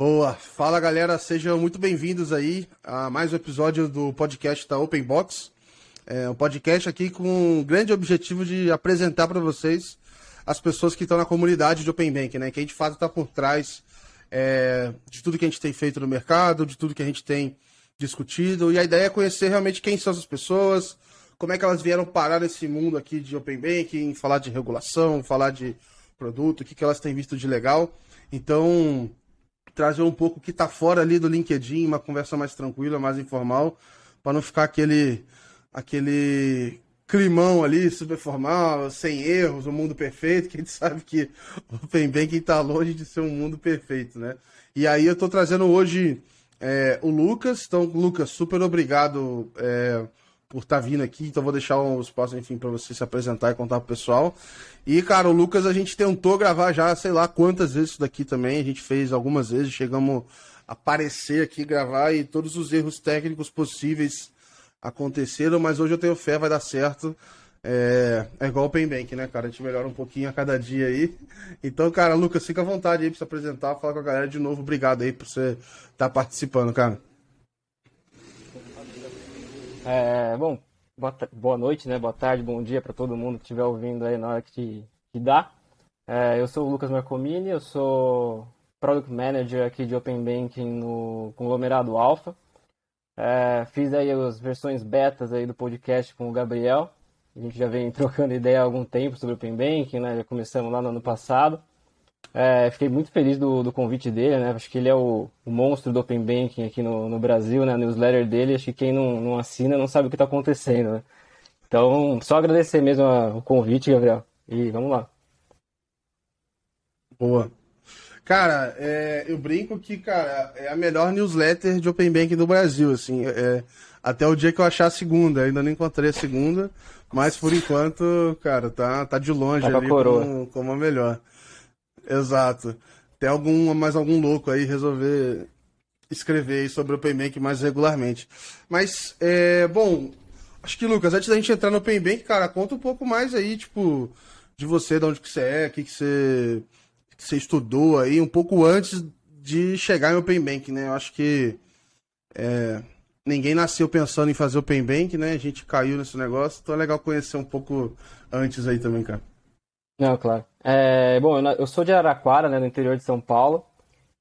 Boa, fala galera, sejam muito bem-vindos aí a mais um episódio do podcast da Open Box. É um podcast aqui com um grande objetivo de apresentar para vocês as pessoas que estão na comunidade de Open Bank, né? Que a gente faz está por trás é, de tudo que a gente tem feito no mercado, de tudo que a gente tem discutido. E a ideia é conhecer realmente quem são essas pessoas, como é que elas vieram parar nesse mundo aqui de Open Banking, falar de regulação, falar de produto, o que, que elas têm visto de legal. Então, trazer um pouco o que está fora ali do LinkedIn, uma conversa mais tranquila, mais informal, para não ficar aquele aquele climão ali, super formal, sem erros, um mundo perfeito, que a gente sabe que o Open Banking está longe de ser um mundo perfeito, né? E aí eu estou trazendo hoje é, o Lucas. Então, Lucas, super obrigado é, por estar tá vindo aqui. Então, vou deixar um espaço, enfim, para você se apresentar e contar pro pessoal. E, cara, o Lucas, a gente tentou gravar já, sei lá quantas vezes isso daqui também. A gente fez algumas vezes, chegamos a aparecer aqui, gravar e todos os erros técnicos possíveis aconteceram, mas hoje eu tenho fé, vai dar certo. É, é igual o Open Bank, né, cara? A gente melhora um pouquinho a cada dia aí. Então, cara, Lucas, fica à vontade aí pra se apresentar, falar com a galera de novo. Obrigado aí por você estar tá participando, cara. É, bom, boa, boa, noite, né? Boa tarde, bom dia para todo mundo que estiver ouvindo aí na hora que, que dá. É, eu sou o Lucas Marcomini, eu sou Product Manager aqui de Open Banking no conglomerado Alpha. É, fiz aí as versões betas aí do podcast com o Gabriel. A gente já vem trocando ideia há algum tempo sobre Open Banking, né? Já começamos lá no ano passado. É, fiquei muito feliz do, do, convite dele, né? Acho que ele é o, o monstro do Open Banking aqui no, no, Brasil, né? A newsletter dele, acho que quem não, não assina não sabe o que está acontecendo, né? Então, só agradecer mesmo a, o convite, Gabriel. E vamos lá. Boa. Cara, é, eu brinco que, cara, é a melhor newsletter de Open Banking do Brasil, assim. É, até o dia que eu achar a segunda. Ainda não encontrei a segunda, mas por enquanto, cara, tá, tá de longe tá ali como, como a melhor. Exato. Tem algum, mais algum louco aí resolver escrever sobre o Open Bank mais regularmente. Mas, é, bom, acho que, Lucas, antes da gente entrar no Open Bank, cara, conta um pouco mais aí, tipo, de você, de onde que você é, o que, que você, que você estudou aí, um pouco antes de chegar em Open Bank, né? Eu acho que é, ninguém nasceu pensando em fazer Open Bank, né? A gente caiu nesse negócio, então é legal conhecer um pouco antes aí também, cara. Não, claro. É, bom, eu sou de Araraquara, né, no interior de São Paulo,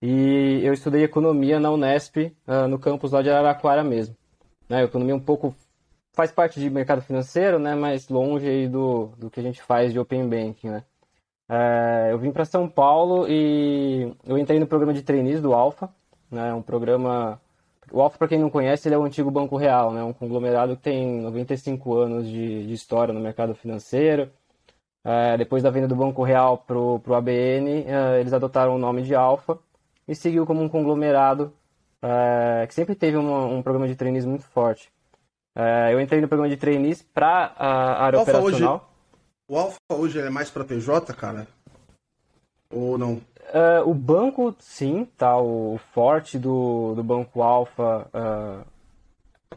e eu estudei economia na Unesp, uh, no campus lá de Araraquara mesmo. Né, economia um pouco faz parte de mercado financeiro, né, mas longe do, do que a gente faz de Open Banking, né. É, eu vim para São Paulo e eu entrei no programa de trainees do Alfa, né, um programa... O Alfa, para quem não conhece, ele é o antigo Banco Real, né, um conglomerado que tem 95 anos de, de história no mercado financeiro, é, depois da venda do Banco Real para o ABN, é, eles adotaram o nome de Alfa e seguiu como um conglomerado é, que sempre teve uma, um programa de trainees muito forte. Eu entrei no programa de trainees para a área Alpha operacional. Hoje, o Alfa hoje é mais para PJ, cara? Ou não? O banco, sim, tá. O forte do, do Banco Alfa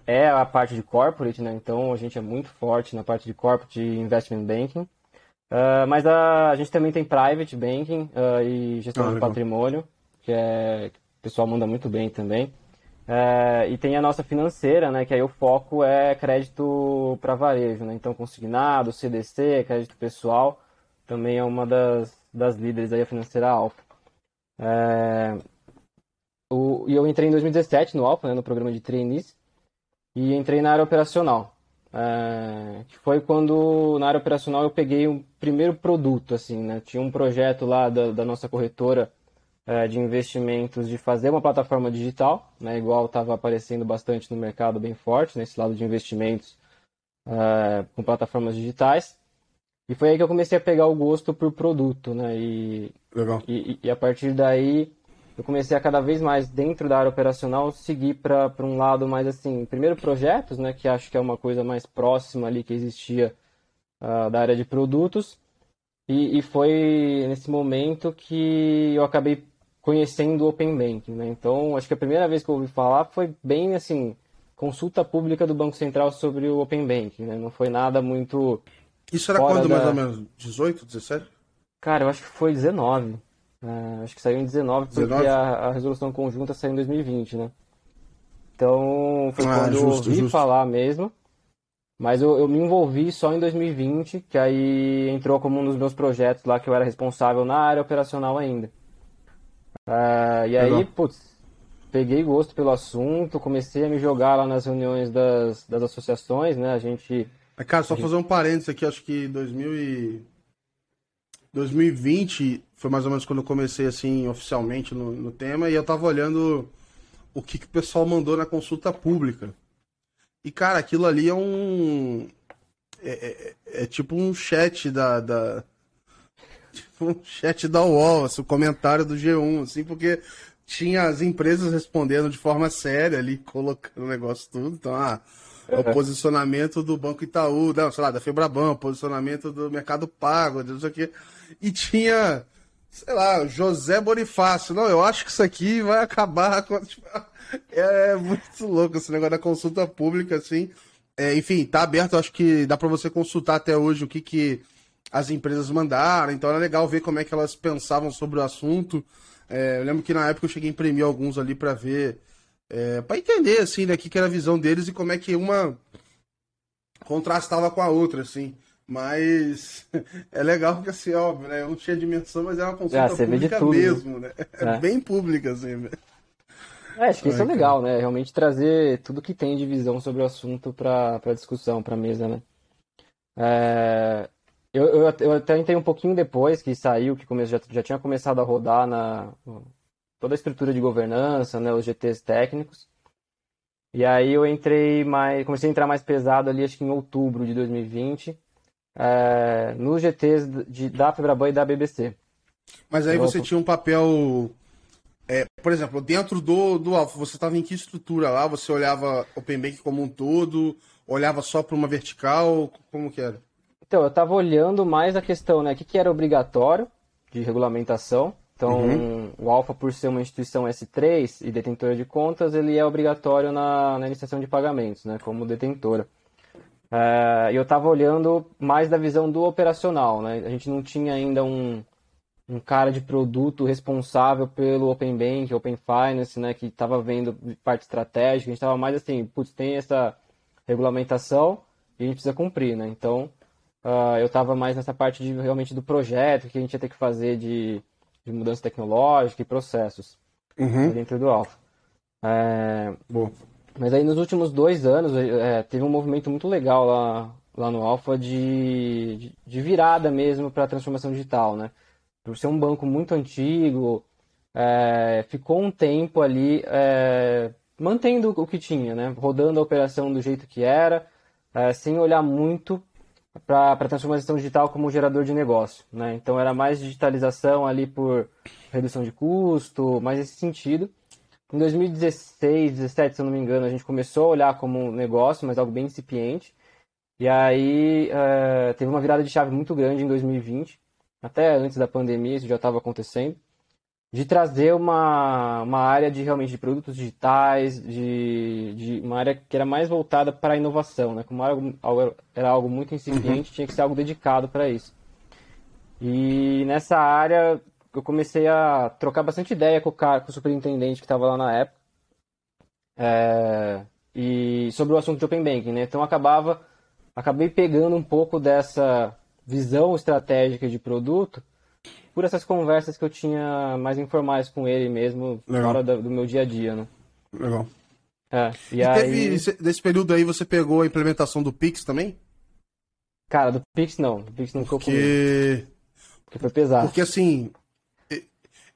é a parte de corporate, né? Então a gente é muito forte na parte de corporate e investment banking. Uh, mas a, a, gente também tem private banking uh, e gestão ah, de patrimônio, que, é, que o pessoal manda muito bem também. Uh, e tem a nossa financeira, né, que aí o foco é crédito para varejo, né? Então consignado, CDC, crédito pessoal, também é uma das, das líderes aí, a financeira Alfa. o, e eu entrei em 2017 no Alfa, né, no programa de trainees, e entrei na área operacional. É, que foi quando na área operacional eu peguei o primeiro produto, assim, né? Tinha um projeto lá da, da nossa corretora é, de investimentos de fazer uma plataforma digital, né? Igual estava aparecendo bastante no mercado bem forte, nesse lado de investimentos é, com plataformas digitais. E foi aí que eu comecei a pegar o gosto por produto, né? E, Legal. E, e a partir daí eu comecei a cada vez mais dentro da área operacional seguir para um lado mais assim, primeiro projetos, né, que acho que é uma coisa mais próxima ali que existia uh, da área de produtos, e, e, foi nesse momento que eu acabei conhecendo o Open Banking, né? Então, acho que a primeira vez que eu ouvi falar foi bem assim, consulta pública do Banco Central sobre o Open Banking, né? Não foi nada muito Isso era quando da... mais ou menos 18, 17? Cara, eu acho que foi 19. É, acho que saiu em 19, porque 19? A, a, resolução conjunta saiu em 2020, né? Então foi ah, quando justo, eu ouvi justo. falar mesmo. Mas eu, eu, me envolvi só em 2020, que aí entrou como um dos meus projetos lá que eu era responsável na área operacional ainda. Uh, e aí, putz, peguei gosto pelo assunto, comecei a me jogar lá nas reuniões das, das associações, né? A gente. Cara, só gente... fazer um parênteses aqui, acho que 2000 e... 2020 foi mais ou menos quando eu comecei assim oficialmente no, no tema e eu tava olhando o que, que o pessoal mandou na consulta pública. E, cara, aquilo ali é um. É, é, é tipo um chat da, da. Tipo um chat da UOL, assim, o comentário do G1, assim, porque tinha as empresas respondendo de forma séria ali, colocando o negócio tudo. Então, ah, o posicionamento do Banco Itaú, não, sei lá, da Febraban, posicionamento do Mercado Pago, não sei o quê. E tinha, sei lá, José Bonifácio. Não, eu acho que isso aqui vai acabar com. Tipo, é muito louco esse negócio da consulta pública, assim. É, enfim, tá aberto, acho que dá para você consultar até hoje o que, que as empresas mandaram, então era legal ver como é que elas pensavam sobre o assunto. É, eu lembro que na época eu cheguei a imprimir alguns ali para ver, é, para entender, assim, né, o que, que era a visão deles e como é que uma contrastava com a outra, assim. Mas é legal porque, assim, óbvio, né? Eu não tinha dimensão, mas é uma consulta ah, pública tudo, né? mesmo, né? É, é, bem pública, assim, né? É, acho que isso é legal, né? Realmente trazer tudo que tem de visão sobre o assunto para discussão, para mesa, né? É, eu, eu, eu, até entrei um pouquinho depois que saiu, que come, já, já tinha começado a rodar na toda a estrutura de governança, né, os GTs técnicos. E aí eu entrei mais, comecei a entrar mais pesado ali, acho que em outubro de 2020, é, nos GTs de, da Febraban e da BBC. Mas aí você tinha um papel é, por exemplo, dentro do, do Alpha, você estava em que estrutura lá? Você olhava o Bank como um todo? Olhava só para uma vertical? Como que era? Então, eu estava olhando mais a questão, né? O que, que era obrigatório de regulamentação. Então, uhum. o Alpha, por ser uma instituição S3 e detentora de contas, ele é obrigatório na, na iniciação de pagamentos, né? Como detentora. É, e eu estava olhando mais da visão do operacional, né? A gente não tinha ainda um, um cara de produto responsável pelo Open Bank, Open Finance, né, que estava vendo parte estratégica, a gente estava mais assim, putz, tem essa regulamentação e a gente precisa cumprir, né? Então, uh, eu estava mais nessa parte de, realmente do projeto que a gente ia ter que fazer de, de mudança tecnológica e processos uhum. dentro do Alpha. É, mas aí nos últimos dois anos é, teve um movimento muito legal lá, lá no Alpha de, de, de virada mesmo para a transformação digital, né? por ser um banco muito antigo, é, ficou um tempo ali é, mantendo o que tinha, né? rodando a operação do jeito que era, é, sem olhar muito para a transformação digital como gerador de negócio. Né? Então era mais digitalização ali por redução de custo, mais esse sentido. Em 2016, 2017, se eu não me engano, a gente começou a olhar como um negócio, mas algo bem incipiente. E aí é, teve uma virada de chave muito grande em 2020, até antes da pandemia isso já estava acontecendo, de trazer uma, uma área de realmente de produtos digitais, de, de uma área que era mais voltada para a inovação, né? Como era algo, era algo muito incipiente, uhum. tinha que ser algo dedicado para isso. E nessa área eu comecei a trocar bastante ideia com o, cara, com o superintendente que estava lá na época, é, e sobre o assunto de Open Banking, né? Então acabava, acabei pegando um pouco dessa visão estratégica de produto por essas conversas que eu tinha mais informais com ele mesmo Legal. fora do, do meu dia a dia, né? Legal. É, e, e aí... teve, nesse período aí você pegou a implementação do Pix também? Cara, do Pix não. Do Pix não ficou Porque... comigo. Porque foi pesado. Porque assim,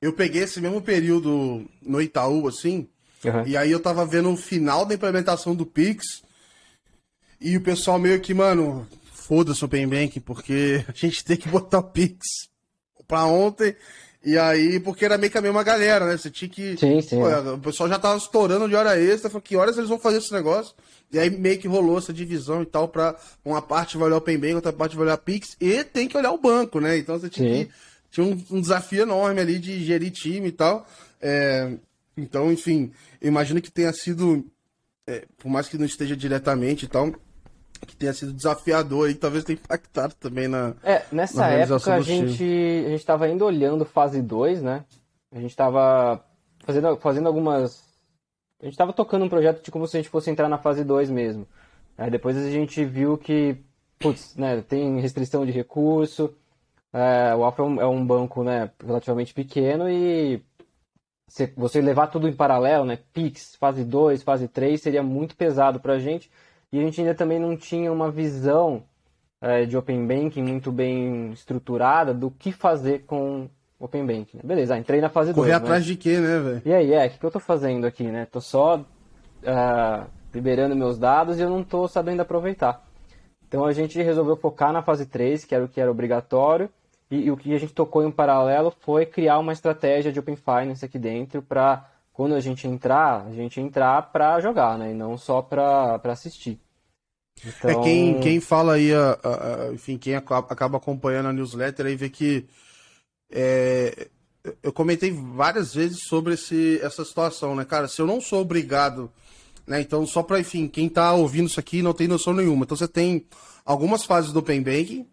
eu peguei esse mesmo período no Itaú, assim, uhum. e aí eu tava vendo o final da implementação do Pix, e o pessoal meio que, mano, foda-se o Open Bank, porque a gente tem que botar o Pix pra ontem. E aí, porque era meio que a mesma galera, né? Você tinha que. Sim, sim. Pô, o pessoal já tava estourando de hora extra. Falou, que horas eles vão fazer esse negócio? E aí meio que rolou essa divisão e tal, pra uma parte vai olhar o Open Bank, outra parte vai olhar Pix, e tem que olhar o banco, né? Então você tinha, que, tinha um, um, desafio enorme ali de gerir time e tal. É, então, enfim, imagino que tenha sido, é, por mais que não esteja diretamente e tal, que tenha sido desafiador e talvez tenha impactado também na. É, nessa na época a gente, a gente tava indo olhando fase 2, né? A gente tava fazendo, fazendo algumas. A gente tava tocando um projeto de como se a gente fosse entrar na fase 2 mesmo. Aí depois a gente viu que, putz, né, tem restrição de recurso. é, o Alfa é um, é um banco, né, relativamente pequeno e você, você levar tudo em paralelo, né, Pix, fase 2, fase 3, seria muito pesado pra gente. E a gente ainda também não tinha uma visão é, de Open Banking muito bem estruturada do que fazer com Open Banking. né? Beleza, ah, entrei na fase 2. Correr atrás de quê, né, velho? E aí, é, o que, que eu tô fazendo aqui, né? Tô só ah, liberando meus dados e eu não tô sabendo aproveitar. Então a gente resolveu focar na fase 3, que era o que era obrigatório, e, e o que a gente tocou em paralelo foi criar uma estratégia de Open Finance aqui dentro para quando a gente entrar, a gente entrar para jogar, né? E não só para assistir. É Então, quem, quem fala aí, a- a- a- enfim, quem aca- acaba acompanhando a newsletter aí vê que é, eu comentei várias vezes sobre esse, essa situação, né, cara? Se eu não sou obrigado, né? Então, só para, enfim, quem tá ouvindo isso aqui não tem noção nenhuma. Então, você tem algumas fases do Open Banking,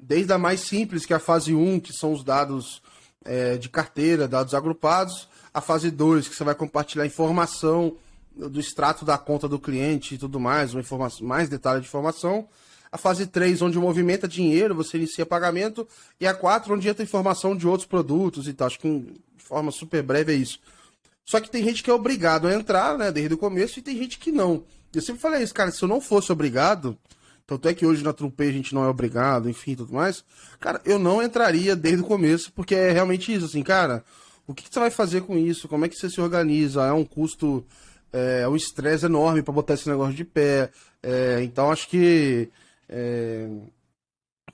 desde a mais simples, que é a fase 1, que são os dados é, de carteira, dados agrupados, a fase 2, que você vai compartilhar informação do extrato da conta do cliente e tudo mais, uma informação, mais detalhe de informação. A fase 3, onde movimenta dinheiro, você inicia pagamento. E a 4, onde entra informação de outros produtos e tal. Acho que de forma super breve é isso. Só que tem gente que é obrigado a entrar, né, desde o começo, e tem gente que não. Eu sempre falei isso, cara, se eu não fosse obrigado, tanto é que hoje na Trumpê a gente não é obrigado, enfim, tudo mais, cara, eu não entraria desde o começo, porque é realmente isso, assim, cara, o que, que você vai fazer com isso? Como é que você se organiza? É um custo, é, é um estresse enorme para botar esse negócio de pé. É, então acho que é,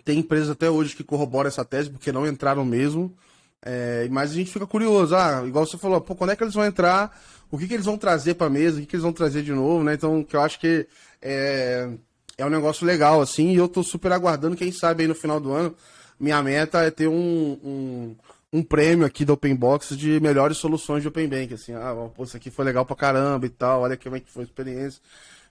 tem empresas até hoje que corroboram essa tese, porque não entraram mesmo. É, mas a gente fica curioso, ah, igual você falou, pô, quando é que eles vão entrar? O que, que eles vão trazer para mesa? O que, que eles vão trazer de novo, né? Então, que eu acho que é, é um negócio legal, assim, e eu tô super aguardando, quem sabe aí no final do ano, minha meta é ter um, um, um prêmio aqui do Open Box de melhores soluções de Open Bank, assim, ah, pô, isso aqui foi legal pra caramba e tal, olha como é que foi a experiência.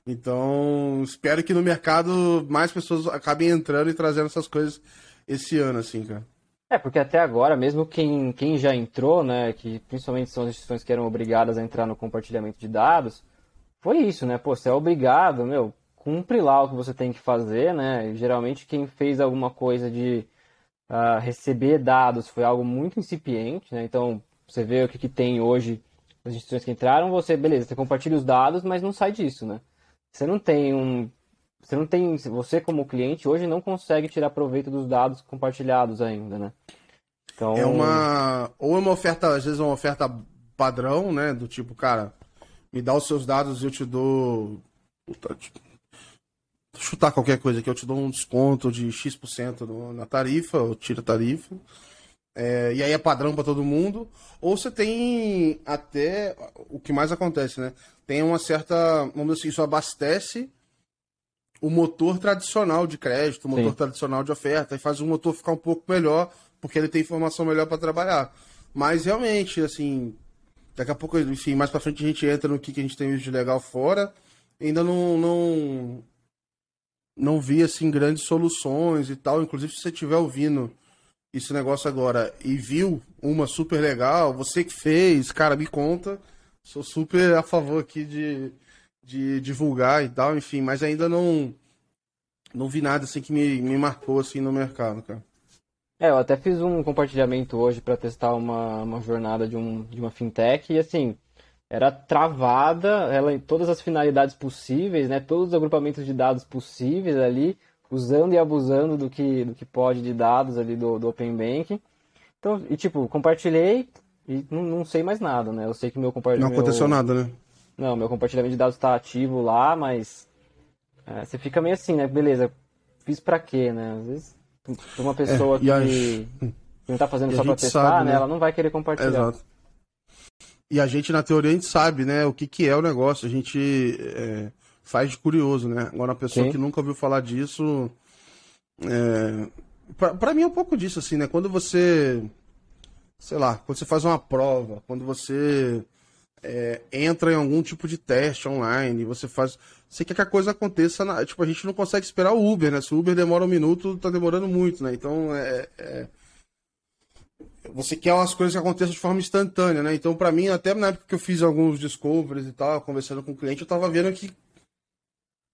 Então, espero que no mercado mais pessoas acabem entrando e trazendo essas coisas esse ano, assim, cara. É, porque até agora, mesmo quem, quem já entrou, né, que principalmente são as instituições que eram obrigadas a entrar no compartilhamento de dados, foi isso, né? Pô, você é obrigado, meu, cumpre lá o que você tem que fazer, né? E, geralmente quem fez alguma coisa de ah, receber dados foi algo muito incipiente, né? Então, você vê o que, que tem hoje as instituições que entraram, você, beleza, você compartilha os dados, mas não sai disso, né? Você não tem um você não tem, você como cliente hoje não consegue tirar proveito dos dados compartilhados ainda, né? Então, É uma. Ou é uma oferta, às vezes é uma oferta padrão, né? Do tipo, cara, me dá os seus dados e eu te dou. Puta, tipo, chutar qualquer coisa aqui, eu te dou um desconto de X% no- na tarifa, ou tira a tarifa. É, e aí é padrão para todo mundo. Ou você tem até. O que mais acontece, né? Tem uma certa. Vamos dizer assim, isso abastece o motor tradicional de crédito, o motor Sim. tradicional de oferta, e faz o motor ficar um pouco melhor, porque ele tem informação melhor para trabalhar. Mas realmente, assim, daqui a pouco, enfim, mais para frente a gente entra no que, que a gente tem de legal fora. Ainda não, não, não vi, assim, grandes soluções e tal. Inclusive, se você estiver ouvindo esse negócio agora e viu uma super legal, você que fez, cara, me conta. Sou super a favor aqui de, de divulgar e tal, enfim, mas ainda não não vi nada assim que me, me marcou assim no mercado, cara. é, eu até fiz um compartilhamento hoje para testar uma, uma jornada de, um, de uma fintech e assim, era travada, ela em todas as finalidades possíveis, né? Todos os agrupamentos de dados possíveis ali, usando e abusando do que, do que pode de dados ali do, do Open Banking. Então, e tipo, compartilhei e não, não sei mais nada, né? Eu sei que meu Não compartilhamento. aconteceu nada, né? Não, meu compartilhamento de dados está ativo lá, mas é, você fica meio assim, né? Beleza, fiz pra quê, né? Às vezes, pra uma pessoa e que, a- que não tá fazendo e só pra testar, sabe, né? né? Ela não vai querer compartilhar. Exato. E a gente, na teoria, a gente sabe, né, o que, que é o negócio. A gente é, faz de curioso, né? Agora, uma pessoa Sim. que nunca ouviu falar disso. É, pra mim é um pouco disso, assim, né? Quando você. Sei lá, quando você faz uma prova, quando você é, entra em algum tipo de teste online, você faz. Você quer que a coisa aconteça. Na, tipo, a gente não consegue esperar o Uber, né? Se o Uber demora um minuto, tá demorando muito, né? Então, é, é... você quer umas coisas que aconteçam de forma instantânea, né? Então, para mim, até na época que eu fiz alguns discoveries e tal, conversando com o cliente, eu tava vendo que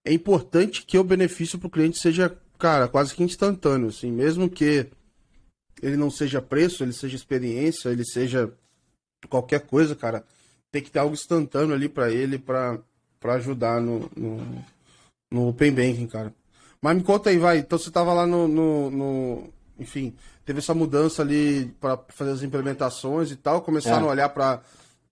é importante que o benefício para o cliente seja, cara, quase que instantâneo, assim, mesmo que ele não seja preço, ele seja experiência, ele seja qualquer coisa, cara, tem que ter algo instantâneo ali para ele para ajudar no, no, no, Open Banking, cara. Mas me conta aí, vai. Então você tava lá no, no, no enfim, teve essa mudança ali para fazer as implementações e tal, começaram é. a olhar para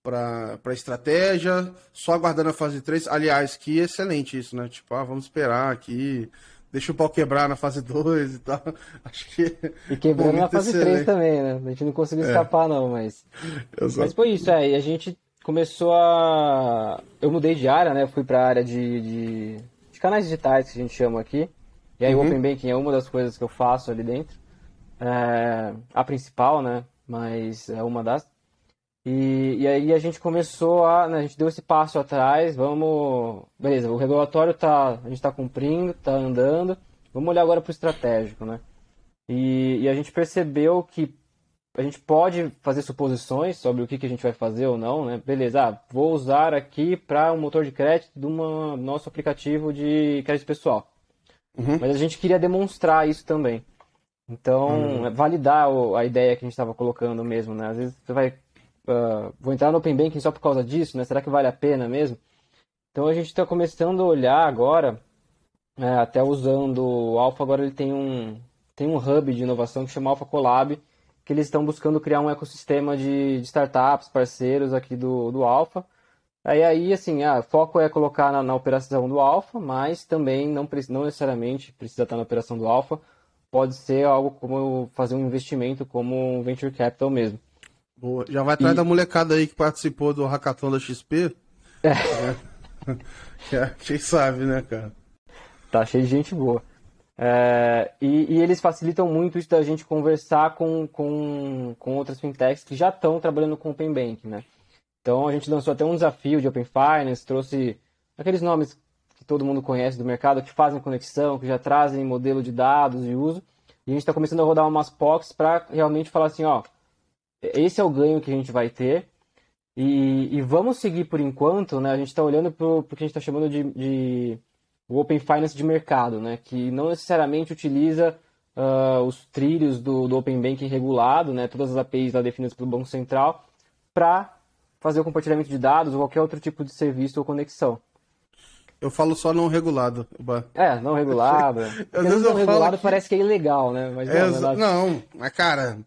para estratégia, só aguardando a fase 3. Aliás, que excelente isso, né? Tipo, ah, vamos esperar aqui, deixa o pau quebrar na fase 2 e tal. Acho que. E quebrando na fase excelente. 3 também, né? A gente não conseguiu é. escapar, não, mas. Exato. Mas foi isso, é. E a gente começou a. Eu mudei de área, né? fui para a área de, de, de, canais digitais, que a gente chama aqui. E aí uhum. o Open Banking é uma das coisas que eu faço ali dentro. É... a principal, né? Mas é uma das. E, e aí a gente começou a. Né, a gente deu esse passo atrás, vamos. Beleza, o regulatório tá. A gente está cumprindo, está andando. Vamos olhar agora para o estratégico, né? E, e, a gente percebeu que a gente pode fazer suposições sobre o que, que a gente vai fazer ou não, né? Beleza, ah, vou usar aqui para um motor de crédito do nosso aplicativo de crédito pessoal. Uhum. Mas a gente queria demonstrar isso também. Então, uhum. validar a ideia que a gente estava colocando mesmo, né? Às vezes você vai uh, vou entrar no Open Banking só por causa disso, né? Será que vale a pena mesmo? Então a gente está começando a olhar agora, é, até usando o Alpha, agora ele tem um, tem um hub de inovação que chama Alpha Collab, que eles estão buscando criar um ecossistema de, de startups, parceiros aqui do, do Alpha. Aí, aí assim, ah, foco é colocar na, na operação do Alpha, mas também não, não necessariamente precisa estar na operação do Alpha. Pode ser algo como fazer um investimento como um venture capital mesmo. Boa. Já vai atrás e... da molecada aí que participou do hackathon da XP? É. é. Quem sabe, né, cara? Tá cheio de gente boa. É, e, e, eles facilitam muito isso da gente conversar com, com, com outras fintechs que já estão trabalhando com Open Bank, né? Então a gente lançou até um desafio de Open Finance, trouxe aqueles nomes todo mundo conhece do mercado, que fazem conexão, que já trazem modelo de dados e uso. E a gente está começando a rodar umas POCs para realmente falar assim, ó, esse é o ganho que a gente vai ter. E, e vamos seguir por enquanto, né? A gente está olhando para o que a gente está chamando de, de Open Finance de mercado, né? Que não necessariamente utiliza uh, os trilhos do, do Open Banking regulado, né? Todas as APIs lá definidas pelo Banco Central, para fazer o compartilhamento de dados ou qualquer outro tipo de serviço ou conexão. Eu falo só não regulado. É, não regulado. Às vezes não regulado que... parece que é ilegal, né? Mas é, não, não, mas cara,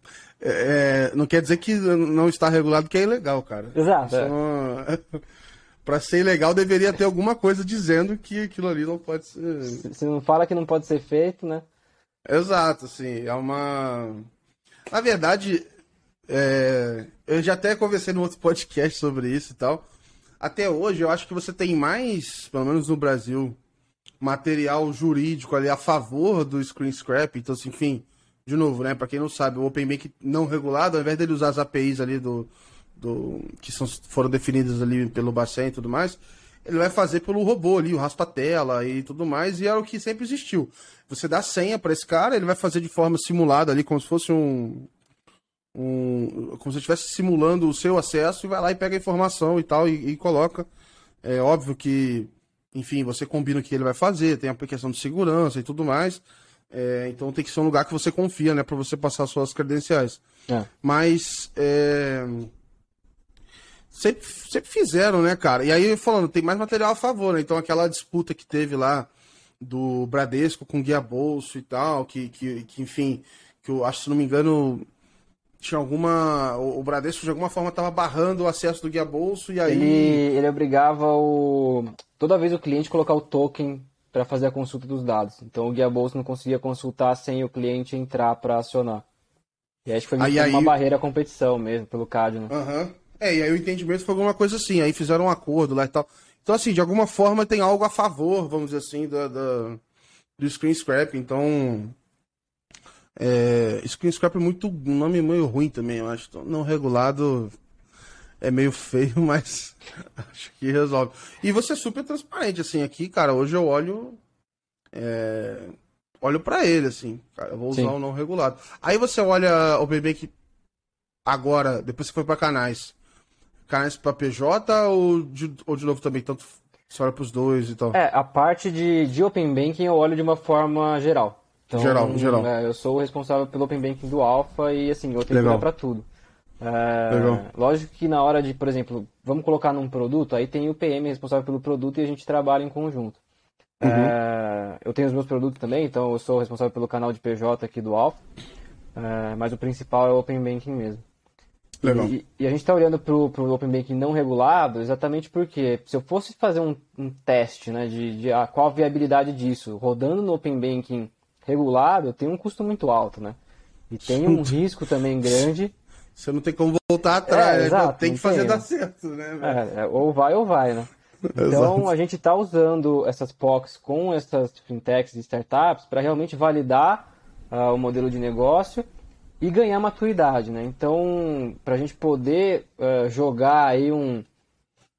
é, é, não quer dizer que não está regulado que é ilegal, cara. Exato. É. Para ser ilegal, deveria ter alguma coisa dizendo que aquilo ali não pode ser. Se não fala que não pode ser feito, né? Exato, assim. É uma. Na verdade, é... eu já até conversei no outro podcast sobre isso e tal. Até hoje, eu acho que você tem mais, pelo menos no Brasil, material jurídico ali a favor do screen scrap. Então, assim, enfim, de novo, né? Para quem não sabe, o Open Bank não regulado, ao invés dele usar as APIs ali do, do que são, foram definidas ali pelo Bacen e tudo mais, ele vai fazer pelo robô ali, o raspa-tela e tudo mais, e era o que sempre existiu. Você dá senha para esse cara, ele vai fazer de forma simulada ali, como se fosse um, um como se estivesse simulando o seu acesso e vai lá e pega a informação e tal e, e coloca. É óbvio que, enfim, você combina o que ele vai fazer, tem a questão de segurança e tudo mais. É, então tem que ser um lugar que você confia, né? Pra você passar suas credenciais. É. Mas. É... Sempre, sempre fizeram, né, cara? E aí, falando, tem mais material a favor, né? Então aquela disputa que teve lá do Bradesco com Guia Bolso e tal, que, que, que enfim, que eu acho, se não me engano, tinha alguma. O Bradesco de alguma forma estava barrando o acesso do Guia Bolso e aí. Ele, ele obrigava o. Toda vez o cliente colocar o token para fazer a consulta dos dados. Então o guia bolsa não conseguia consultar sem o cliente entrar para acionar. E acho que foi aí, uma aí... barreira à competição mesmo, pelo CAD, né? Uhum. É, e aí o entendimento foi alguma coisa assim, aí fizeram um acordo lá e tal. Então, assim, de alguma forma tem algo a favor, vamos dizer assim, da, da do screen scrap. Então, é, screen scrap é muito um nome meio ruim também, eu acho. Então, não regulado é meio feio, mas acho que resolve. E você é super transparente, assim, aqui, cara, hoje eu olho. É, olho para ele, assim, cara, eu vou usar o não regulado. Aí você olha o que agora, depois você foi para canais. Canais para PJ ou de, ou de novo também, tanto você olha pros dois e tal? É, a parte de, de Open Banking eu olho de uma forma geral. Então, geral, geral. É, eu sou o responsável pelo Open Banking do Alpha e assim, eu tenho que olhar para tudo. É, lógico que na hora de, por exemplo, vamos colocar num produto, aí tem o PM responsável pelo produto e a gente trabalha em conjunto. Uhum. É, eu tenho os meus produtos também, então eu sou responsável pelo canal de PJ aqui do Alpha, é, mas o principal é o Open Banking mesmo. Legal. E, e a gente está olhando para o Open Banking não regulado exatamente porque se eu fosse fazer um, um teste né, de, de a, qual a viabilidade disso, rodando no Open Banking regulado, tem um custo muito alto, né? E tem um risco também grande você não tem como voltar atrás, é, né? exato, tem que fazer tem. dar certo, né? É, é, ou vai ou vai, né? Então a gente está usando essas POCs com essas fintechs e startups para realmente validar uh, o modelo de negócio e ganhar maturidade, né? Então, para a gente poder uh, jogar aí um,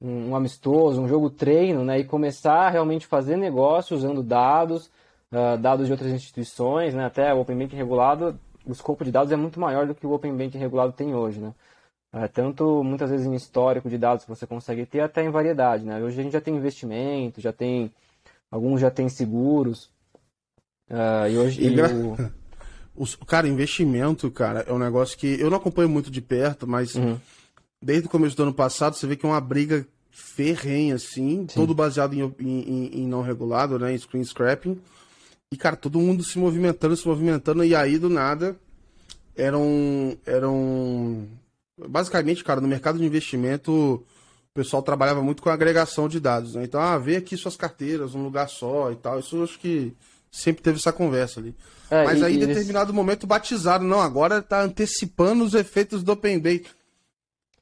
um, um, amistoso, um jogo treino, né? E começar a realmente fazer negócio usando dados, uh, dados de outras instituições, né? Até o Open Banking regulado o escopo de dados é muito maior do que o Open Banking regulado tem hoje, né? É, tanto muitas vezes em histórico de dados que você consegue ter, até em variedade, né? Hoje a gente já tem investimento, já tem alguns já tem seguros. Uh, e hoje e gra... o... Os, cara, investimento, cara, é um negócio que eu não acompanho muito de perto, mas uhum. desde o começo do ano passado você vê que é uma briga ferrenha, assim, Sim. todo baseado em, em, em, não regulado, né? Em screen scrapping. E, cara, todo mundo se movimentando, se movimentando, e aí do nada eram. eram basicamente, cara, no mercado de investimento, o pessoal trabalhava muito com agregação de dados, né? Então, ah, vê aqui suas carteiras, um lugar só e tal. Isso eu acho que sempre teve essa conversa ali. É, Mas e, aí, em determinado esse... momento, batizaram, não, agora tá antecipando os efeitos do Open Bay.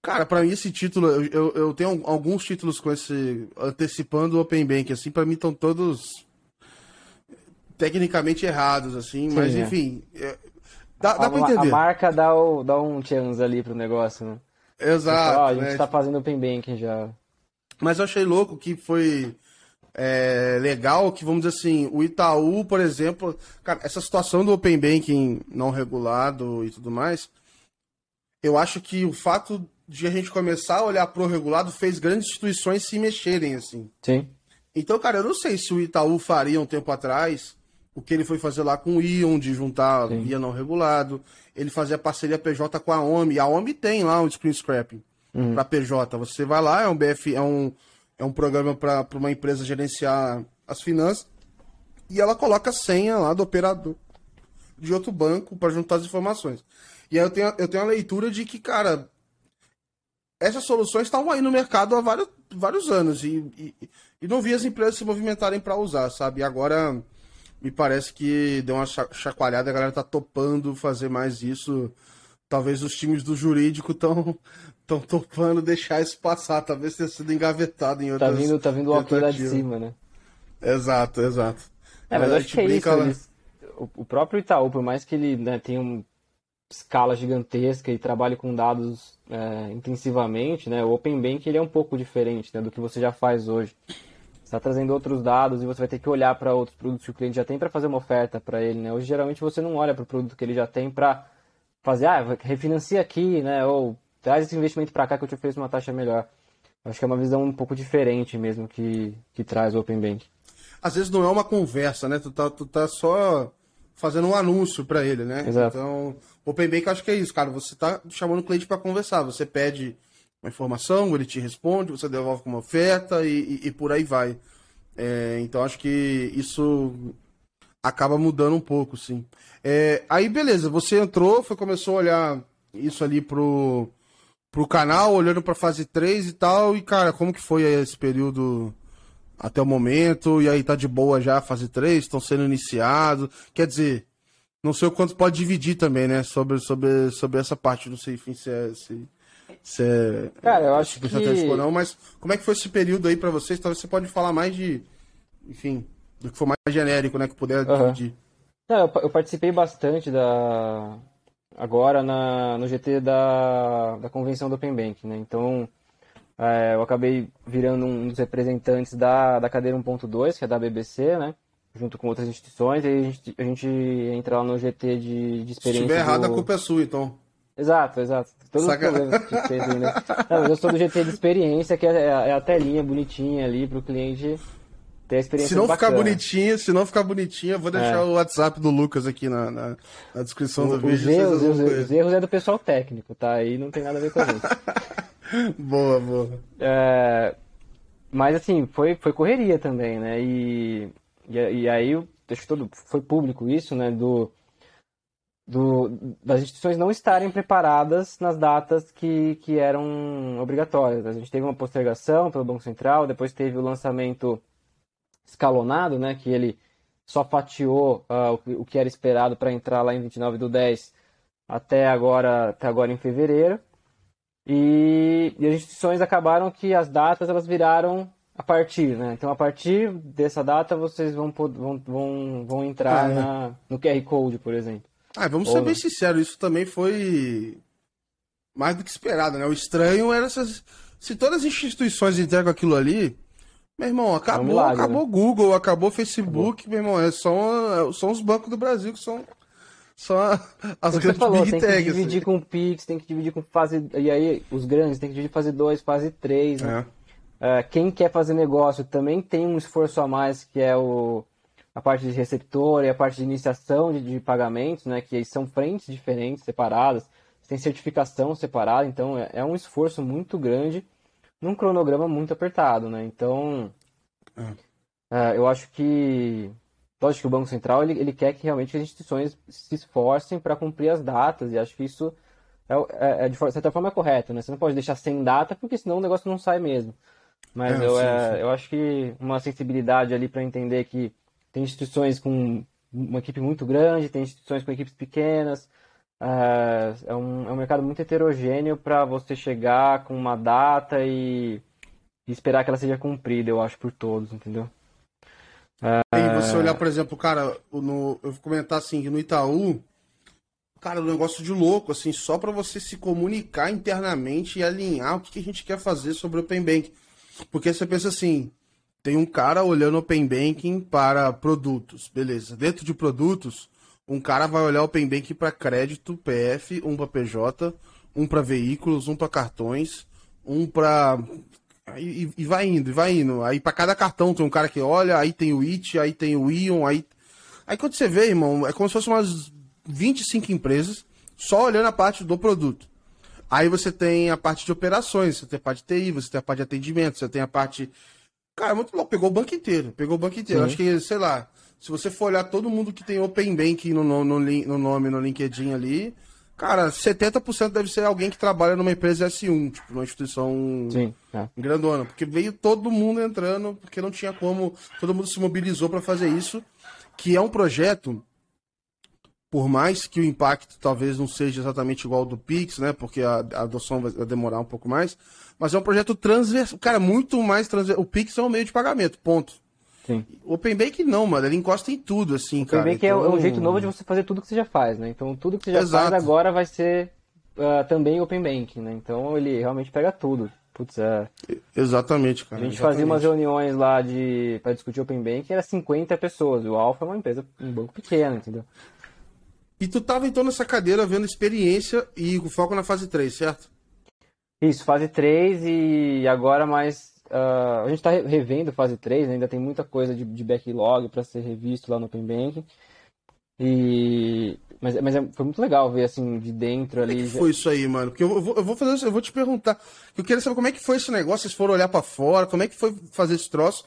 Cara, para mim esse título, eu, eu, eu, tenho alguns títulos com esse antecipando o Open Bank, assim, para mim estão todos tecnicamente errados, assim, Sim, mas é. enfim. É, dá, dá pra entender. A marca dá, o, dá um chance ali pro negócio, né? Exato. Fala, a gente né? tá fazendo Open Banking já. Mas eu achei louco que foi é, legal que, vamos dizer assim, o Itaú, por exemplo, cara, essa situação do Open Banking não regulado e tudo mais, eu acho que o fato de a gente começar a olhar pro regulado fez grandes instituições se mexerem, assim. Sim. Então, cara, eu não sei se o Itaú faria um tempo atrás o que ele foi fazer lá com o Ion, de juntar Sim. via não regulado. Ele fazia parceria PJ com a OMI. A OMI tem lá um screen scrapping uhum. para PJ. Você vai lá, é um BF, é um, é um programa para uma empresa gerenciar as finanças. E ela coloca a senha lá do operador de outro banco para juntar as informações. E aí eu tenho, eu tenho a leitura de que, cara, essas soluções estavam aí no mercado há vários, vários anos e, e, e não vi as empresas se movimentarem para usar, sabe? E agora me parece que deu uma chacoalhada, a galera tá topando fazer mais isso. Talvez os times do jurídico estão tão topando deixar isso passar, talvez tenha sido engavetado em tá outras Tá vindo, tá vindo o alto lá de cima, né? Exato, exato. É, mas eu acho que é isso. Eles, o próprio Itaú, por mais que ele né, tenha uma escala gigantesca e trabalhe com dados é, intensivamente, né, o Open Bank ele é um pouco diferente né, do que você já faz hoje está trazendo outros dados e você vai ter que olhar para outros produtos que o cliente já tem para fazer uma oferta para ele, né? Hoje geralmente você não olha para o produto que ele já tem para fazer, ah, refinancia aqui, né? Ou traz esse investimento para cá que eu te ofereço uma taxa melhor. Acho que é uma visão um pouco diferente mesmo que, que traz o Open Bank. Às vezes não é uma conversa, né? Tu tá, tu tá só fazendo um anúncio para ele, né? Exato. Então, Open Bank acho que é isso, cara. Você tá chamando o cliente para conversar. Você pede uma informação, ele te responde, você devolve com uma oferta e, e, e por aí vai. É, então acho que isso acaba mudando um pouco, sim. É, aí beleza, você entrou, foi, começou a olhar isso ali pro, pro canal, olhando pra fase 3 e tal, e cara, como que foi esse período até o momento? E aí tá de boa já a fase 3, estão sendo iniciados, quer dizer, não sei o quanto pode dividir também, né, sobre, sobre, sobre essa parte, não sei, enfim, se é... Se você. Cara, eu acho que. Ou não, mas como é que foi esse período aí para vocês? Talvez você pode falar mais de. Enfim, do que for mais genérico, né? Que puder uhum. dividir. Não, eu, eu, participei bastante da, agora na, no GT da, da convenção do Open Bank, né? Então, é, eu acabei virando um dos representantes da, da cadeira 1.2, que é da BBC, né? Junto com outras instituições, e a gente, a gente entra lá no GT de, de experiência. Se estiver errado, do... a culpa é sua, então. Exato, exato. Todos Saca... os problemas que teve, né? Não, eu sou do GT de experiência, que é, é a telinha bonitinha ali para o cliente ter a experiência Se não bacana. ficar bonitinho, se não ficar bonitinho, eu vou deixar é. o WhatsApp do Lucas aqui na, na, na descrição o, do vídeo. Os erros, os, os erros é do pessoal técnico, tá? Aí não tem nada a ver com a gente. boa, boa. É, mas assim, foi, foi correria também, né? E, e, e aí, acho que todo, foi público isso, né? Do, do, das instituições não estarem preparadas nas datas que, que eram obrigatórias. A gente teve uma postergação pelo Banco Central, depois teve o lançamento escalonado, né? Que ele só fatiou uh, o, o, que era esperado para entrar lá em 29 do 10 até agora, até agora em fevereiro. E, e, as instituições acabaram que as datas elas viraram a partir, né? Então a partir dessa data vocês vão, vão, vão, vão entrar ah, é. na, no QR Code, por exemplo. Ah, vamos Ou ser bem sinceros, isso também foi mais do que esperado, né? O estranho era essas, se todas as instituições entregam aquilo ali, meu irmão, acabou, é um milagre, acabou né? Google, acabou Facebook, acabou. meu irmão, é só, são os bancos do Brasil que são só as grandes falou, big tem tags. Tem que dividir assim. com Pix, tem que dividir com fase. E aí, os grandes tem que dividir fase 2, fase 3. Né? É. Uh, quem quer fazer negócio também tem um esforço a mais, que é o, a parte de receptor e a parte de iniciação de, de pagamentos, né? Que são frentes diferentes, separadas. Tem certificação separada, então é, é um esforço muito grande num cronograma muito apertado, né? Então, é. uh, eu acho que Lógico que o Banco Central ele, ele quer que realmente as instituições se esforcem para cumprir as datas, e acho que isso é, é, é, de certa forma é correto, né? Você não pode deixar sem data, porque senão o negócio não sai mesmo. Mas é, eu, sim, é, sim. eu acho que uma sensibilidade ali para entender que tem instituições com uma equipe muito grande, tem instituições com equipes pequenas, é, é um, é um mercado muito heterogêneo para você chegar com uma data e, e esperar que ela seja cumprida, eu acho, por todos, entendeu? E você olhar, por exemplo, cara, no, eu vou comentar assim, no Itaú, cara, um negócio de louco, assim, só para você se comunicar internamente e alinhar o que, que, a gente quer fazer sobre o Open Banking. Porque você pensa assim, tem um cara olhando Open Banking para produtos, beleza. Dentro de produtos, um cara vai olhar Open Banking para crédito, PF, um para PJ, um para veículos, um para cartões, um para e, e, vai indo, e vai indo. Aí para cada cartão tem um cara que olha, aí tem o IT, aí tem o Ion, aí. Aí quando você vê, irmão, é como se fosse umas 25 empresas só olhando a parte do produto. Aí você tem a parte de operações, você tem a parte de TI, você tem a parte de atendimento, você tem a parte. Cara, muito louco, pegou o banco inteiro. Pegou o banco inteiro. Sim. Acho que, sei lá, se você for olhar todo mundo que tem Open Bank no, no, no, no nome, no LinkedIn ali, Cara, 70% deve ser alguém que trabalha numa empresa S1, tipo, numa instituição Sim, é. grandona. Porque veio todo mundo entrando, porque não tinha como. Todo mundo se mobilizou para fazer isso. Que é um projeto, por mais que o impacto talvez não seja exatamente igual ao do Pix, né? Porque a, adoção vai demorar um pouco mais. Mas é um projeto transversal. Cara, muito mais transversal. O Pix é um meio de pagamento, ponto. Sim. O Open Bank não, mano. Ele encosta em tudo, assim, cara. Open Bank então... é um jeito novo de você fazer tudo que você já faz, né? Então tudo que você já Exato. faz agora vai ser uh, também Open Bank, né? Então ele realmente pega tudo. Putz, é... Exatamente, cara. A gente exatamente. fazia umas reuniões lá de para discutir Open Bank era 50 pessoas. O Alpha é uma empresa, um banco pequeno, entendeu? E tu tava então nessa cadeira vendo experiência e com foco na fase 3, certo? Isso, fase 3 e agora mais Uh, a gente está revendo fase 3, né? ainda tem muita coisa de, de backlog para ser revisto lá no Open Banking. E... Mas, mas é, foi muito legal ver assim de dentro ali. Como é que foi isso aí, mano? Porque eu, vou, eu vou fazer eu vou te perguntar. Eu queria saber como é que foi esse negócio, vocês foram olhar para fora, como é que foi fazer esse troço.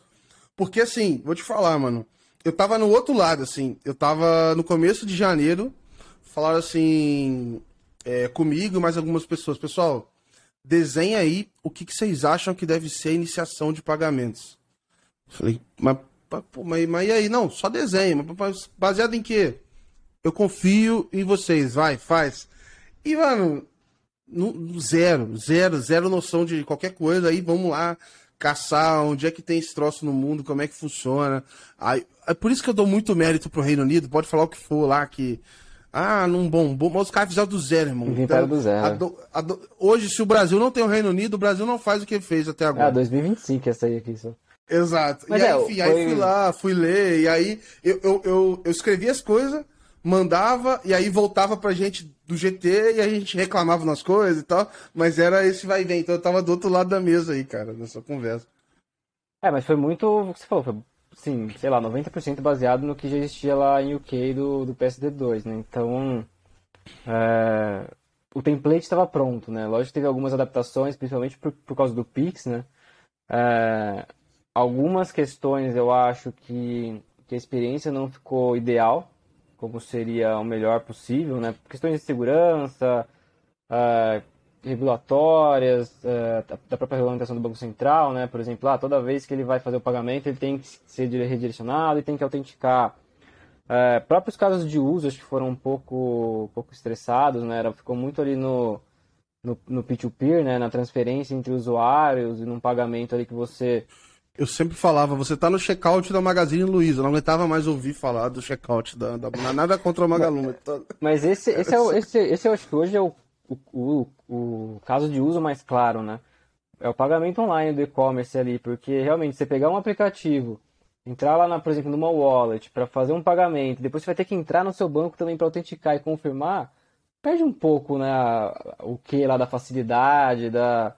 Porque assim, vou te falar, mano. Eu tava no outro lado, assim. Eu tava no começo de janeiro. Falaram assim. É, comigo e mais algumas pessoas. Pessoal, desenha aí o que, que vocês acham que deve ser a iniciação de pagamentos. Falei, mas, pô, mas, mas e aí? Não, só desenha. Mas baseado em quê? Eu confio em vocês, vai, faz. E, mano, no, zero, zero, zero noção de qualquer coisa. Aí vamos lá caçar onde é que tem esse troço no mundo, como é que funciona. Aí, é por isso que eu dou muito mérito pro Reino Unido, pode falar o que for lá, que Ah, não bombou. Mas os caras fizeram do zero, irmão. Inventaram do zero. a do- a do- hoje, se o Brasil não tem o Reino Unido, o Brasil não faz o que fez até Ah, agora. 2025 essa aí aqui só. Exato. Mas e aí, é, enfim, aí foi- fui lá, fui ler, e aí eu, eu, eu, eu escrevia as coisas, mandava, e aí voltava pra gente do GT, e a gente reclamava nas coisas e tal, mas era esse vai e vem. Então eu tava do outro lado da mesa aí, cara, nessa conversa. É, mas foi muito o que você falou, foi, sim, sei lá, 90% baseado no que já existia lá em UK do, do PSD2, né? Então, é, o template estava pronto, né? Lógico que teve algumas adaptações, principalmente por, por causa do Pix, né? É, algumas questões eu acho que, que a experiência não ficou ideal, como seria o melhor possível, né? Questões de segurança, é, regulatórias, é, da- própria regulamentação do Banco Central, né? Por exemplo, ah, toda vez que ele vai fazer o pagamento, ele tem que ser dire- redirecionado e tem que autenticar. É, próprios casos de uso, acho que foram um pouco, um pouco estressados, né? Era, ficou muito ali no, no, no P2Peer, né? Na transferência entre usuários e num pagamento ali que você... Eu sempre falava, você tá no checkout da Magazine Luiza, eu não aguentava mais ouvir falar do checkout da, da nada contra a Magalu. mas Mas esse, esse, é, o- esse, esse eu acho que hoje é o, o, o, o caso de uso mais claro, né? É o pagamento online do e-commerce ali, porque realmente você pegar um aplicativo, entrar lá, na, por exemplo, numa wallet para fazer um pagamento, depois você vai ter que entrar no seu banco também para autenticar e confirmar, perde um pouco, né, o que lá da facilidade, da,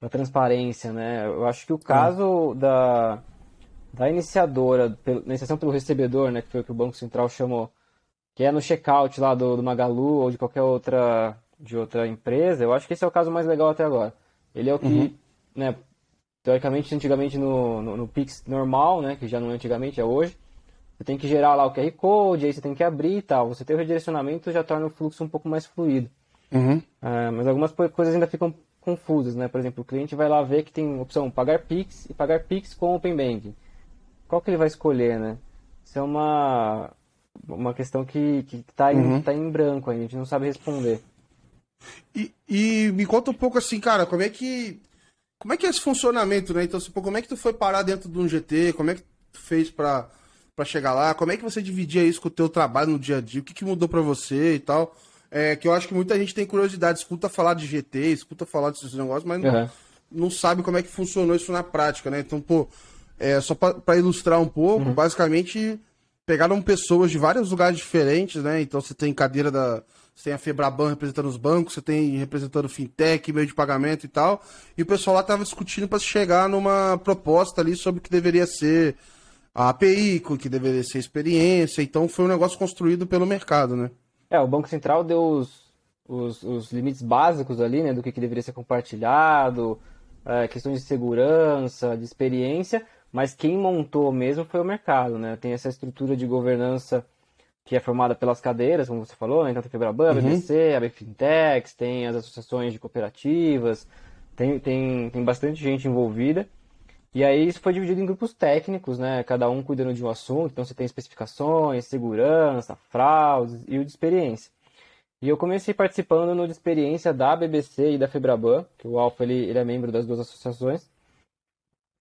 da transparência, né? Eu acho que o caso da, da iniciadora, pelo- na iniciação pelo recebedor, né, que foi o que o Banco Central chamou, que é no checkout lá do, do Magalu ou de qualquer outra de outra empresa, eu acho que esse é o caso mais legal até agora. Ele é o que, né, teoricamente, antigamente no, no, no Pix normal, né, que já não é antigamente, é hoje, você tem que gerar lá o QR Code, aí você tem que abrir e tal. Você ter o redirecionamento já torna o fluxo um pouco mais fluido. Uhum. É, mas algumas coisas ainda ficam confusas, né? Por exemplo, o cliente vai lá ver que tem opção pagar Pix e pagar Pix com Open Banking. Qual que ele vai escolher, né? Isso é uma, uma questão que, que tá, em, tá em branco ainda, a gente não sabe responder. E, e me conta um pouco assim, cara, como é que. Como é que é esse funcionamento, né? Então, como é que tu foi parar dentro de um GT? Como é que tu fez pra, pra chegar lá? Como é que você dividia isso com o teu trabalho no dia a dia? O que, que mudou pra você e tal? É, que eu acho que muita gente tem curiosidade, escuta falar de GT, escuta falar desses negócios, mas não, Uhum. não sabe como é que funcionou isso na prática, né? Então, pô, é, só pra ilustrar um pouco, basicamente pegaram pessoas de vários lugares diferentes, né? Então você tem cadeira da. Você tem a Febraban representando os bancos, você tem representando fintech, meio de pagamento e tal. E o pessoal lá tava discutindo para chegar numa proposta ali sobre o que deveria ser a API, o que deveria ser a experiência. Então foi um negócio construído pelo mercado, né? É, o Banco Central deu os, os, os limites básicos ali, né, do que, que deveria ser compartilhado, é, questões de segurança, de experiência, mas quem montou mesmo foi o mercado, né? Tem essa estrutura de governança que é formada pelas cadeiras, como você falou, né? Tanto a Febraban, a BBC, a BFintex, tem as associações de cooperativas, tem, tem, tem bastante gente envolvida. E aí isso foi dividido em grupos técnicos, né? Cada um cuidando de um assunto. Então você tem especificações, segurança, fraudes e o de experiência. E eu comecei participando no de experiência da BBC e da Febraban, que o Alfa ele, ele é membro das duas associações.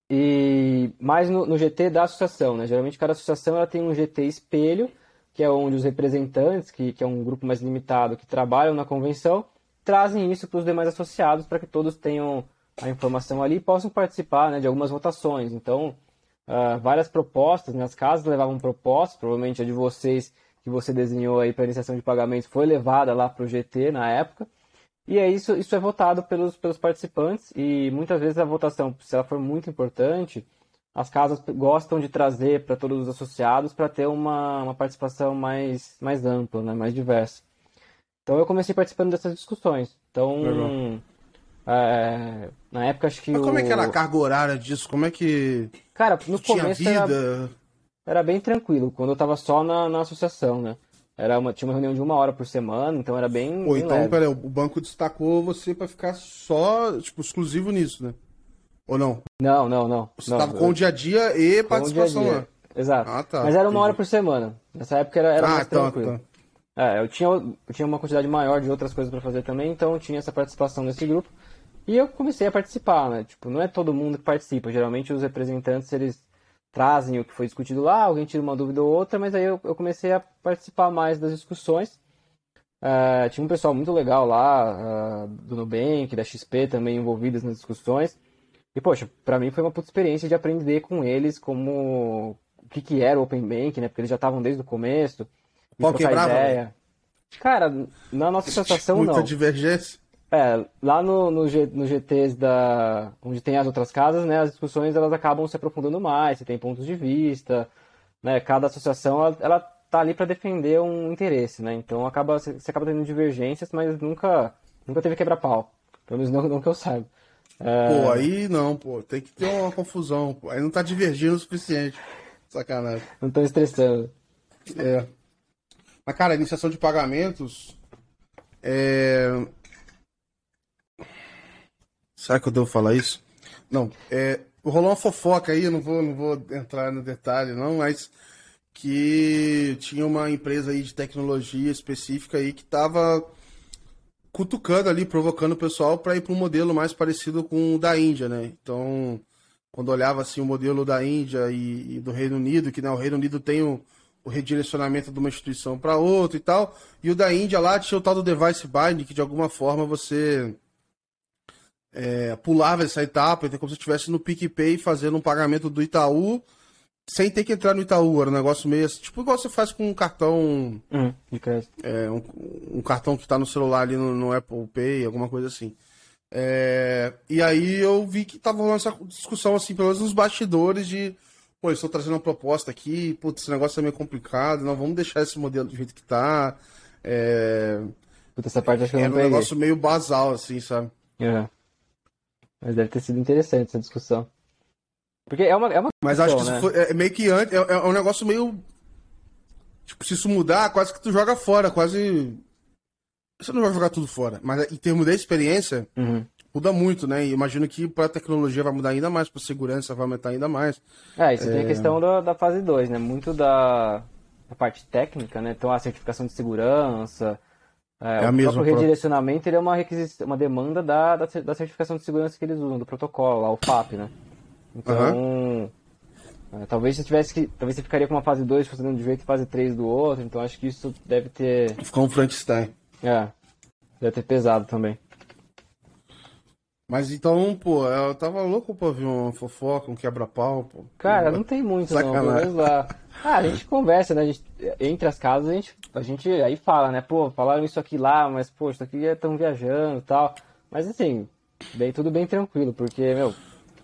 E mais no, no GT da associação, né? Geralmente cada associação ela tem um GT espelho, que é onde os representantes, que, que é um grupo mais limitado, que trabalham na convenção, trazem isso para os demais associados para que todos tenham a informação ali e possam participar né, de algumas votações. Então, ah, várias propostas, né, as casas levavam propostas, provavelmente a de vocês que você desenhou aí para iniciação de pagamento foi levada lá para o GT na época. E aí isso, isso é votado pelos, pelos participantes e muitas vezes a votação, se ela for muito importante, as casas gostam de trazer para todos os associados para ter uma, uma participação mais, mais ampla, né, mais diversa. Então eu comecei participando dessas discussões. Então, é, na época acho que Mas como é o- que era a carga horária disso? Como é que Cara, no tinha começo era, vida? era bem tranquilo, quando eu tava só na, na associação, né? Era uma, tinha uma reunião de uma hora por semana, então era bem, Pô, bem então, leve. peraí, o banco destacou você pra ficar só, tipo, exclusivo nisso, né? Ou não? Não, não, não. Você não, tava eu- com o dia a dia e participação dia dia. lá. Exato. Ah, tá, Mas era uma hora por semana. Nessa época era, era Ah, mais tá, tranquilo. tá. É, eu tinha, eu tinha uma quantidade maior de outras coisas pra fazer também, então eu tinha essa participação nesse grupo. E eu comecei a participar, né? Tipo, não é todo mundo que participa. Geralmente os representantes, eles trazem o que foi discutido lá, alguém tira uma dúvida ou outra, mas aí eu, eu comecei a participar mais das discussões. Uh, tinha um pessoal muito legal lá, uh, do Nubank, da XP também envolvidos nas discussões. E, poxa, para mim foi uma puta experiência de aprender com eles como o que, que era o Open Bank, né? Porque eles já estavam desde o começo. Qual quebrava? Ideia. Cara, na nossa sensação Muita não. Muita divergência? É, lá no, no, G, no GTs da, onde tem as outras casas, né, as discussões elas acabam se aprofundando mais, você tem pontos de vista, né, cada associação ela, ela tá ali para defender um interesse, né, então acaba, você acaba tendo divergências, mas nunca, nunca teve quebra-pau, pelo menos não, não que eu saiba. É... Pô, aí não, pô, tem que ter uma confusão, pô. aí não tá divergindo o suficiente, sacanagem. Não tô estressando. É. Mas, cara, a iniciação de pagamentos, é Será que eu devo falar isso? Não, é, rolou uma fofoca aí, eu não vou, não vou entrar no detalhe, não, mas que tinha uma empresa aí de tecnologia específica aí que estava cutucando ali, provocando o pessoal para ir para um modelo mais parecido com o da Índia, né? Então, quando olhava assim o modelo da Índia e, e do Reino Unido, que né, o Reino Unido tem o, o redirecionamento de uma instituição para outra e tal, e o da Índia lá tinha o tal do device binding, que de alguma forma você é, pulava essa etapa, então como se estivesse no PicPay fazendo um pagamento do Itaú sem ter que entrar no Itaú. Era um negócio meio assim, tipo igual você faz com um cartão. Hum, é, um, um, cartão que está no celular ali no, no, Apple Pay, alguma coisa assim. É, e aí eu vi que tava rolando essa discussão, assim, pelo menos nos bastidores de. Pô, estou trazendo uma proposta aqui, putz, esse negócio é meio complicado, não vamos deixar esse modelo do jeito que tá. É... Puta, essa parte acho que eu não um negócio meio basal, assim, sabe? É. Mas deve ter sido interessante essa discussão. Porque é uma. É uma Mas acho que né? foi, é meio que antes. É, é, um negócio meio. Tipo, se isso mudar, quase que tu joga fora, quase. Você não vai jogar tudo fora. Mas em termos de experiência, uhum. muda muito, né? E imagino que para a tecnologia vai mudar ainda mais, para segurança vai aumentar ainda mais. É, isso é... tem a questão da, da fase 2, né? Muito da, da parte técnica, né? Então a certificação de segurança. É, é o próprio redirecionamento ele é uma, uma demanda da, da, da, certificação de segurança que eles usam, do protocolo, lá, o FAP, né? Então, uhum. é, talvez você tivesse que. Talvez você ficaria com uma fase 2 fazendo de um jeito e fase 3 do outro, então acho que isso deve ter. Ficou um Frankenstein. É. Deve ter pesado também. Mas então, pô, eu tava louco pra ver uma fofoca, um quebra-pau, pô. Cara, não tem muito Sacanagem. não, lá. Ah, a gente conversa, né? Gente, entre as casas a gente, a gente aí fala, né? Pô, falaram isso aqui lá, mas, pô, isso aqui estão viajando e tal. Mas assim, bem, tudo bem tranquilo, porque, meu,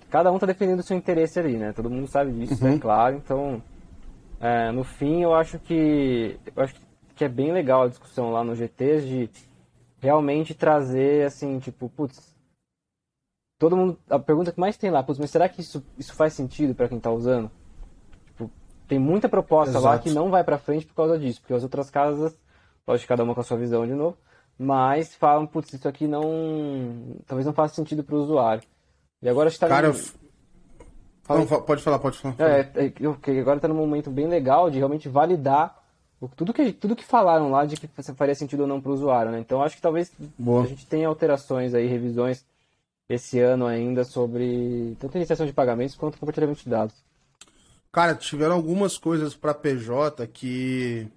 cada um tá defendendo o seu interesse ali, né? Todo mundo sabe disso, é uhum. é claro. Então, é, no fim, eu acho que. Eu acho que é bem legal a discussão lá no GT de realmente trazer, assim, tipo, putz, todo mundo. A pergunta que mais tem lá, mas será que isso, isso faz sentido para quem está usando? Tipo, tem muita proposta Exato. lá que não vai para frente por causa disso, porque as outras casas, lógico, cada uma com a sua visão de novo, mas falam, putz, isso aqui não. talvez não faça sentido para o usuário. E agora está. Cara, Fala não, pode falar, pode falar. É, é, agora está num momento bem legal de realmente validar tudo que, tudo que falaram lá de que faria sentido ou não para o usuário, né? Então acho que talvez Boa. a gente tenha alterações aí, revisões esse ano ainda sobre tanto iniciação de pagamentos quanto compartilhamento de dados. Cara, tiveram algumas coisas para PJ que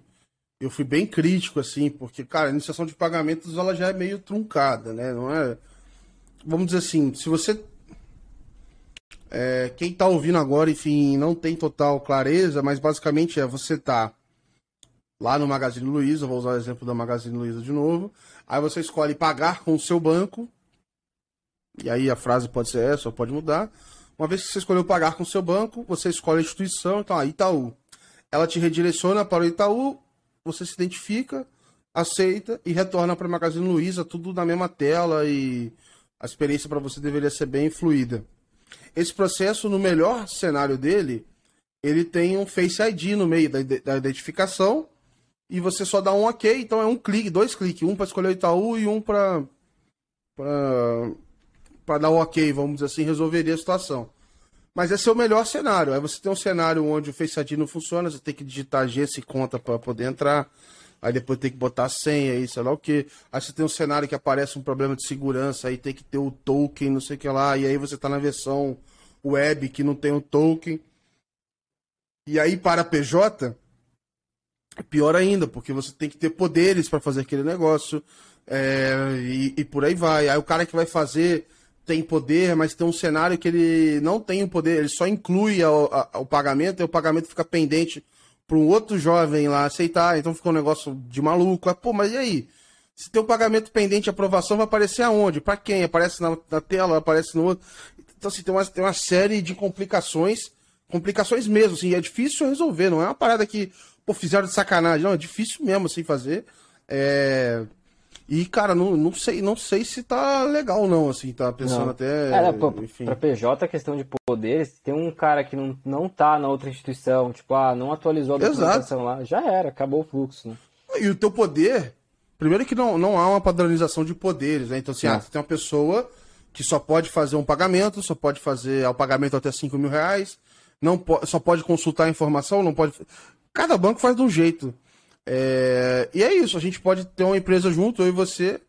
eu fui bem crítico, assim, porque, cara, a iniciação de pagamentos ela já é meio truncada, né? Não é. Vamos dizer assim, se você. É, quem tá ouvindo agora, enfim, não tem total clareza, mas basicamente é você tá lá no Magazine Luiza, vou usar o exemplo da Magazine Luiza de novo. Aí você escolhe pagar com o seu banco e aí a frase pode ser essa ou pode mudar. Uma vez que você escolheu pagar com o seu banco, você escolhe a instituição, então a Itaú. Ela te redireciona para o Itaú, você se identifica, aceita e retorna para a Magazine Luiza, tudo na mesma tela e a experiência para você deveria ser bem fluida. Esse processo, no melhor cenário dele, ele tem um Face ID no meio da, da identificação e você só dá um OK, então é um clique, dois cliques, um para escolher o Itaú e um para para dar um ok, vamos dizer assim, resolveria a situação. Mas esse é o melhor cenário. Aí você tem um cenário onde o Face ID não funciona, você tem que digitar G se conta para poder entrar. Aí depois tem que botar a senha aí, sei lá o que. Aí você tem um cenário que aparece um problema de segurança, aí tem que ter o token, não sei o que lá. E aí você está na versão web que não tem o token. E aí para PJ, pior ainda, porque você tem que ter poderes para fazer aquele negócio é, e, e, por aí vai. Aí o cara que vai fazer tem poder, mas tem um cenário que ele não tem o poder, ele só inclui a, a, o pagamento e o pagamento fica pendente para um outro jovem lá aceitar, então fica um negócio de maluco. Ah, pô, mas e aí? Se tem o pagamento pendente, a aprovação vai aparecer aonde? Para quem? Aparece na, na, tela, aparece no outro. Então, assim, tem uma, tem uma série de complicações, complicações mesmo, assim, é difícil resolver, não é uma parada que, pô, fizeram de sacanagem, não, é difícil mesmo, assim, fazer. É... E, cara, não, não, sei, não sei se tá legal não, assim, tá pensando não. até. É, pô, enfim. Pra PJ, a questão de poderes, tem um cara que não, não tá na outra instituição, tipo, ah, não atualizou a documentação lá, já era, acabou o fluxo, né? E o teu poder, primeiro que não, não há uma padronização de poderes, né? Então, assim, ah, você tem uma pessoa que só pode fazer um pagamento, só pode fazer o pagamento até 5 mil reais, não po só pode consultar a informação, não pode. Cada banco faz de um jeito. É... E é isso, a gente pode ter uma empresa junto, eu e você.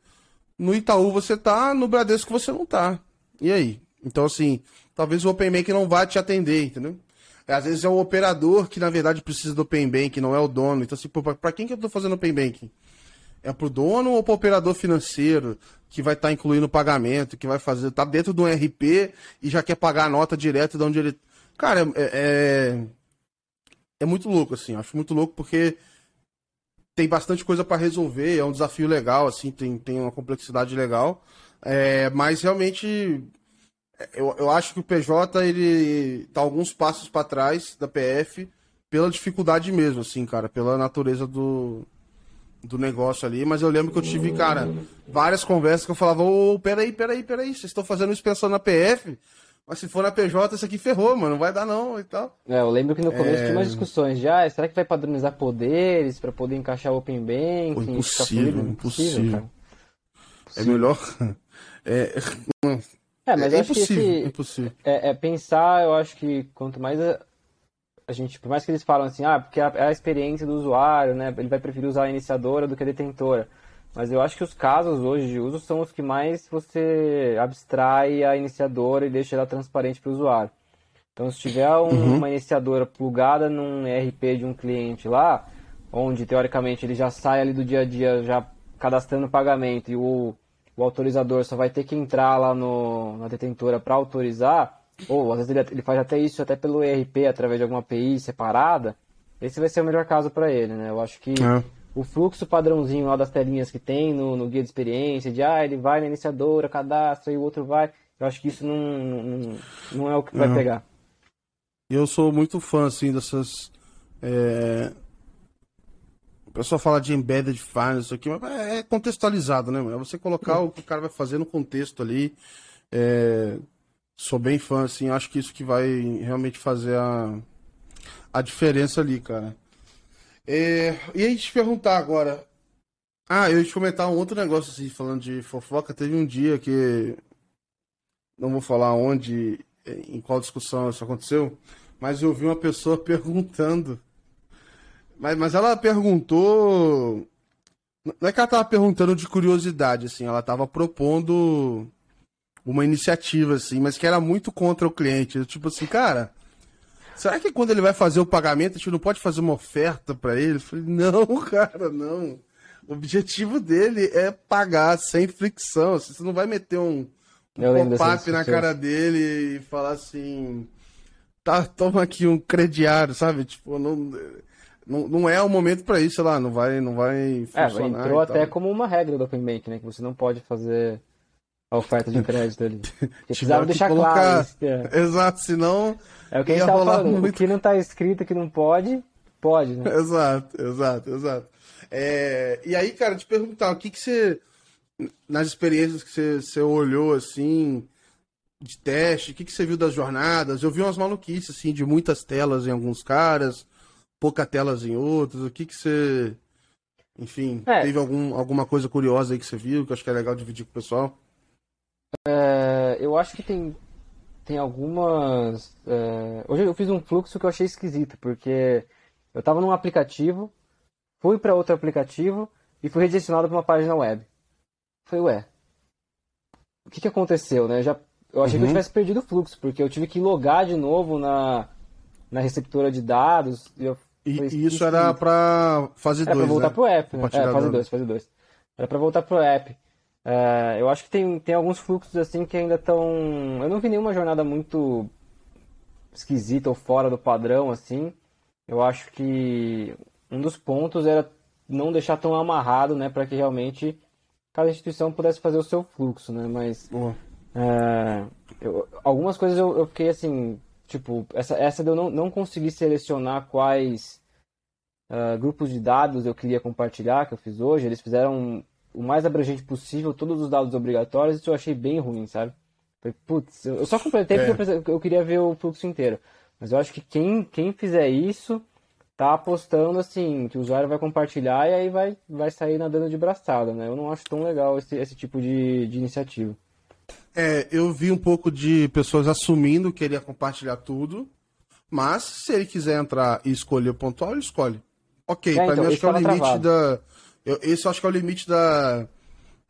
No Itaú você tá, no Bradesco você não tá. E aí? Então, assim, talvez o Open Bank não vá te atender, entendeu? Às vezes é o operador que, na verdade, precisa do Open Bank, não é o dono. Então, assim, para quem que eu tô fazendo Open Bank? É pro dono ou pro operador financeiro que vai estar tá incluindo o pagamento, que vai fazer, tá dentro do RP e já quer pagar a nota direto de onde ele. Cara, é, é, é muito louco, assim. Acho muito louco porque tem bastante coisa para resolver, é um desafio legal, assim, tem, tem uma complexidade legal. É, mas realmente eu, eu acho que o PJ ele tá alguns passos para trás da PF pela dificuldade mesmo, assim, cara, pela natureza do, do negócio ali. Mas eu lembro que eu tive, cara, várias conversas que eu falava: Ô, peraí, peraí, peraí, vocês estão fazendo isso pensando na PF? Mas se for na PJ, isso aqui ferrou, mano. Não vai dar não e tal. É, eu lembro que no começo é... tinha umas discussões de, ah, será que vai padronizar poderes para poder encaixar o Open Banking? Pô, impossível, impossível, impossível. É melhor... É, é mas é, impossível, que esse, impossível. É, é, pensar, eu acho que quanto mais a, a, gente, por mais que eles falam assim, ah, porque é a, é a experiência do usuário, né? Ele vai preferir usar a iniciadora do que a detentora. Mas eu acho que os casos hoje de uso são os que mais você abstrai a iniciadora e deixa ela transparente para o usuário. Então, se tiver um, uhum. uma iniciadora plugada num ERP de um cliente lá, onde teoricamente ele já sai ali do dia a dia já cadastrando o pagamento e o, o autorizador só vai ter que entrar lá no, na detentora para autorizar, ou às vezes ele, ele, faz até isso até pelo ERP através de alguma API separada, esse vai ser o melhor caso para ele, né? Eu acho que é o fluxo padrãozinho lá das telinhas que tem no, no, guia de experiência, de ah, ele vai na iniciadora, cadastra e o outro vai. Eu acho que isso não, não, não é o que vai é. pegar. Eu sou muito fã, assim, dessas. É... O pessoal fala de embedded finance, aqui, mas é contextualizado, né? É você colocar o que o cara vai fazer no contexto ali. É... Sou bem fã, assim, acho que isso que vai realmente fazer a, a diferença ali, cara. É, e aí te perguntar agora. Ah, eu ia te comentar um outro negócio assim, falando de fofoca. Teve um dia que. Não vou falar onde, em qual discussão isso aconteceu, mas eu vi uma pessoa perguntando. Mas, mas ela perguntou. Não é que ela tava perguntando de curiosidade, assim, ela tava propondo uma iniciativa, assim, mas que era muito contra o cliente. Tipo assim, cara, Será que quando ele vai fazer o pagamento, a gente não pode fazer uma oferta para ele? Eu falei, não, cara, não. O objetivo dele é pagar sem fricção. Assim, você não vai meter um, um pop-up na cara dele e falar assim. Tá, toma aqui um crediário, sabe? Tipo, não, não, não é o momento para isso, sei lá, não vai, não vai é, funcionar. É, entrou até como uma regra do Open Bank, né? Que você não pode fazer a oferta de crédito ali. Precisava deixar colocar... claro. Isso, é. Exato, senão é o que a gente tava falando. Muito... O que não tá escrito que não pode, pode, né? Exato, exato, exato. É, e aí, cara, te perguntar, o que que você, nas experiências que você, você olhou, assim, de teste, o que que você viu das jornadas? Eu vi umas maluquices, assim, de muitas telas em alguns caras, pouca telas em outros, o que que você... Enfim, é. teve algum, alguma coisa curiosa aí que você viu, que eu acho que é legal dividir com o pessoal? É, eu acho que tem tem algumas. É... Hoje eu fiz um fluxo que eu achei esquisito, porque eu estava num aplicativo, fui para outro aplicativo e fui redirecionado para uma página web. Falei, ué, o que, que aconteceu, né? Eu, já, eu achei uhum. que eu uhum. tivesse perdido o fluxo, porque eu tive que logar de novo na, na receptora de dados. E eu E, e isso era para fase 2, Era pra voltar né? pro app, né? É, fase 2, fase 2. Era pra voltar pro app. É, eu acho que tem, tem alguns fluxos assim que ainda estão. Eu não vi nenhuma jornada muito esquisita ou fora do padrão, assim. Eu acho que um dos pontos era não deixar tão amarrado, né, para que realmente cada instituição pudesse fazer o seu fluxo, né? Mas é, eu- algumas coisas eu, eu fiquei assim, tipo, essa, essa eu não, não consegui selecionar quais ah, grupos de dados eu queria compartilhar, que eu fiz hoje. Eles fizeram o mais abrangente possível, todos os dados obrigatórios, isso eu achei bem ruim, sabe? Falei, putz, eu só completei porque É. eu preciso- eu queria ver o fluxo inteiro. Mas eu acho que quem, quem fizer isso tá apostando assim, que o usuário vai compartilhar e aí vai, vai sair nadando de braçada, né? Eu não acho tão legal esse, esse tipo de, de iniciativa. É, eu vi um pouco de pessoas assumindo que ele ia compartilhar tudo, mas se ele quiser entrar e escolher o pontual, ele escolhe. Ok, É, pra então, mim acho que é o limite travado. da. Eu, esse eu acho que é o limite da,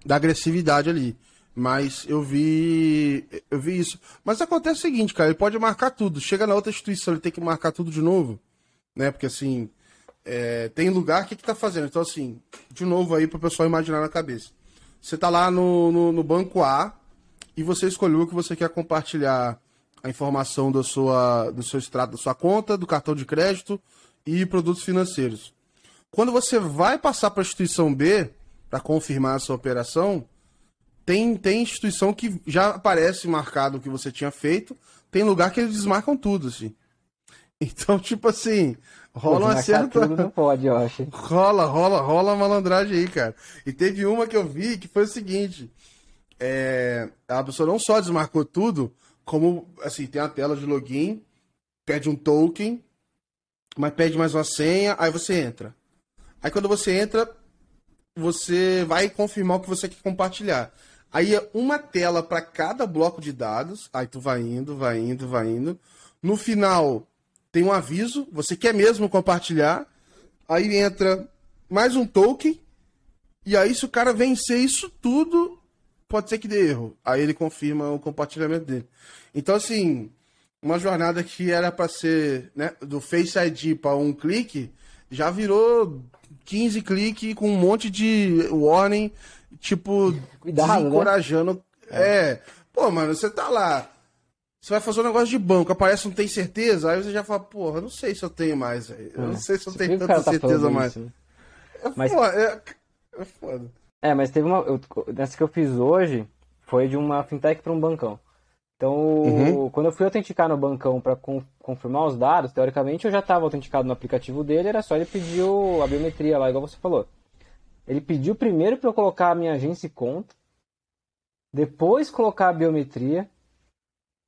da agressividade ali. Mas eu vi. Eu vi isso. Mas acontece o seguinte, cara, ele pode marcar tudo. Chega na outra instituição, ele tem que marcar tudo de novo. Né? Porque assim. é, tem lugar, o que, que tá fazendo? Então, assim, de novo aí pro pessoal imaginar na cabeça. Você tá lá no, no, no banco A e você escolheu que você quer compartilhar a informação da sua, do seu extrato da sua conta, do cartão de crédito e produtos financeiros. Quando você vai passar para a instituição B para confirmar essa operação, tem, tem instituição que já aparece marcado o que você tinha feito, tem lugar que eles desmarcam tudo, assim. Então, tipo assim, rola uma certa. tudo não pode, eu acho. Rola, rola, rola a malandragem aí, cara. E teve uma que eu vi que foi o seguinte: é, a pessoa não só desmarcou tudo, como assim, tem a tela de login, pede um token, mas pede mais uma senha, aí você entra. Aí quando você entra, você vai confirmar o que você quer compartilhar. Aí é uma tela para cada bloco de dados, aí tu vai indo, vai indo, vai indo. No final tem um aviso, você quer mesmo compartilhar, aí entra mais um token, e aí se o cara vencer isso tudo, pode ser que dê erro. Aí ele confirma o compartilhamento dele. Então, assim, uma jornada que era para ser né, do Face ID para um clique, já virou 15 cliques com um monte de warning, tipo, Cuidado, né? desencorajando. É. Pô, mano, você tá lá. Você vai fazer um negócio de banco, aparece não tem certeza, aí você já fala, porra, eu não sei se eu tenho mais, velho. Eu não sei se eu tenho tanta tá certeza mais. isso, né? É Mas- foda, é, é foda. É, mas teve uma. eu- nessa que eu fiz hoje foi de uma fintech para um bancão. Então, Uhum. quando eu fui autenticar no bancão para confirmar os dados, teoricamente eu já estava autenticado no aplicativo dele, era só ele pedir a biometria lá, igual você falou. Ele pediu primeiro para eu colocar a minha agência e conta, depois colocar a biometria,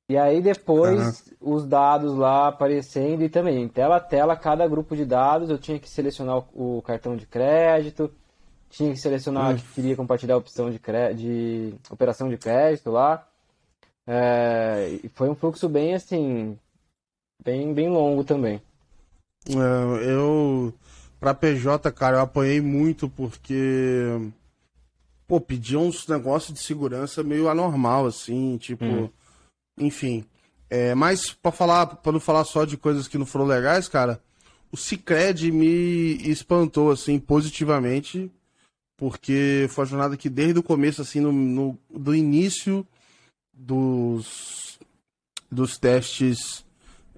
e aí depois os dados lá aparecendo e também em tela a tela cada grupo de dados eu tinha que selecionar o, cartão de crédito, tinha que selecionar Hum. que queria compartilhar a opção de, de operação de crédito lá. É, e foi um fluxo bem assim, bem, bem longo também. É, eu, pra PJ, cara, eu apanhei muito porque, pô, pediam uns negócios de segurança meio anormal, assim, tipo, Hum. enfim. É, mas pra falar, para não falar só de coisas que não foram legais, cara, o Cicred me espantou, assim, positivamente, porque foi uma jornada que desde o começo, assim, no, no- do início dos, dos testes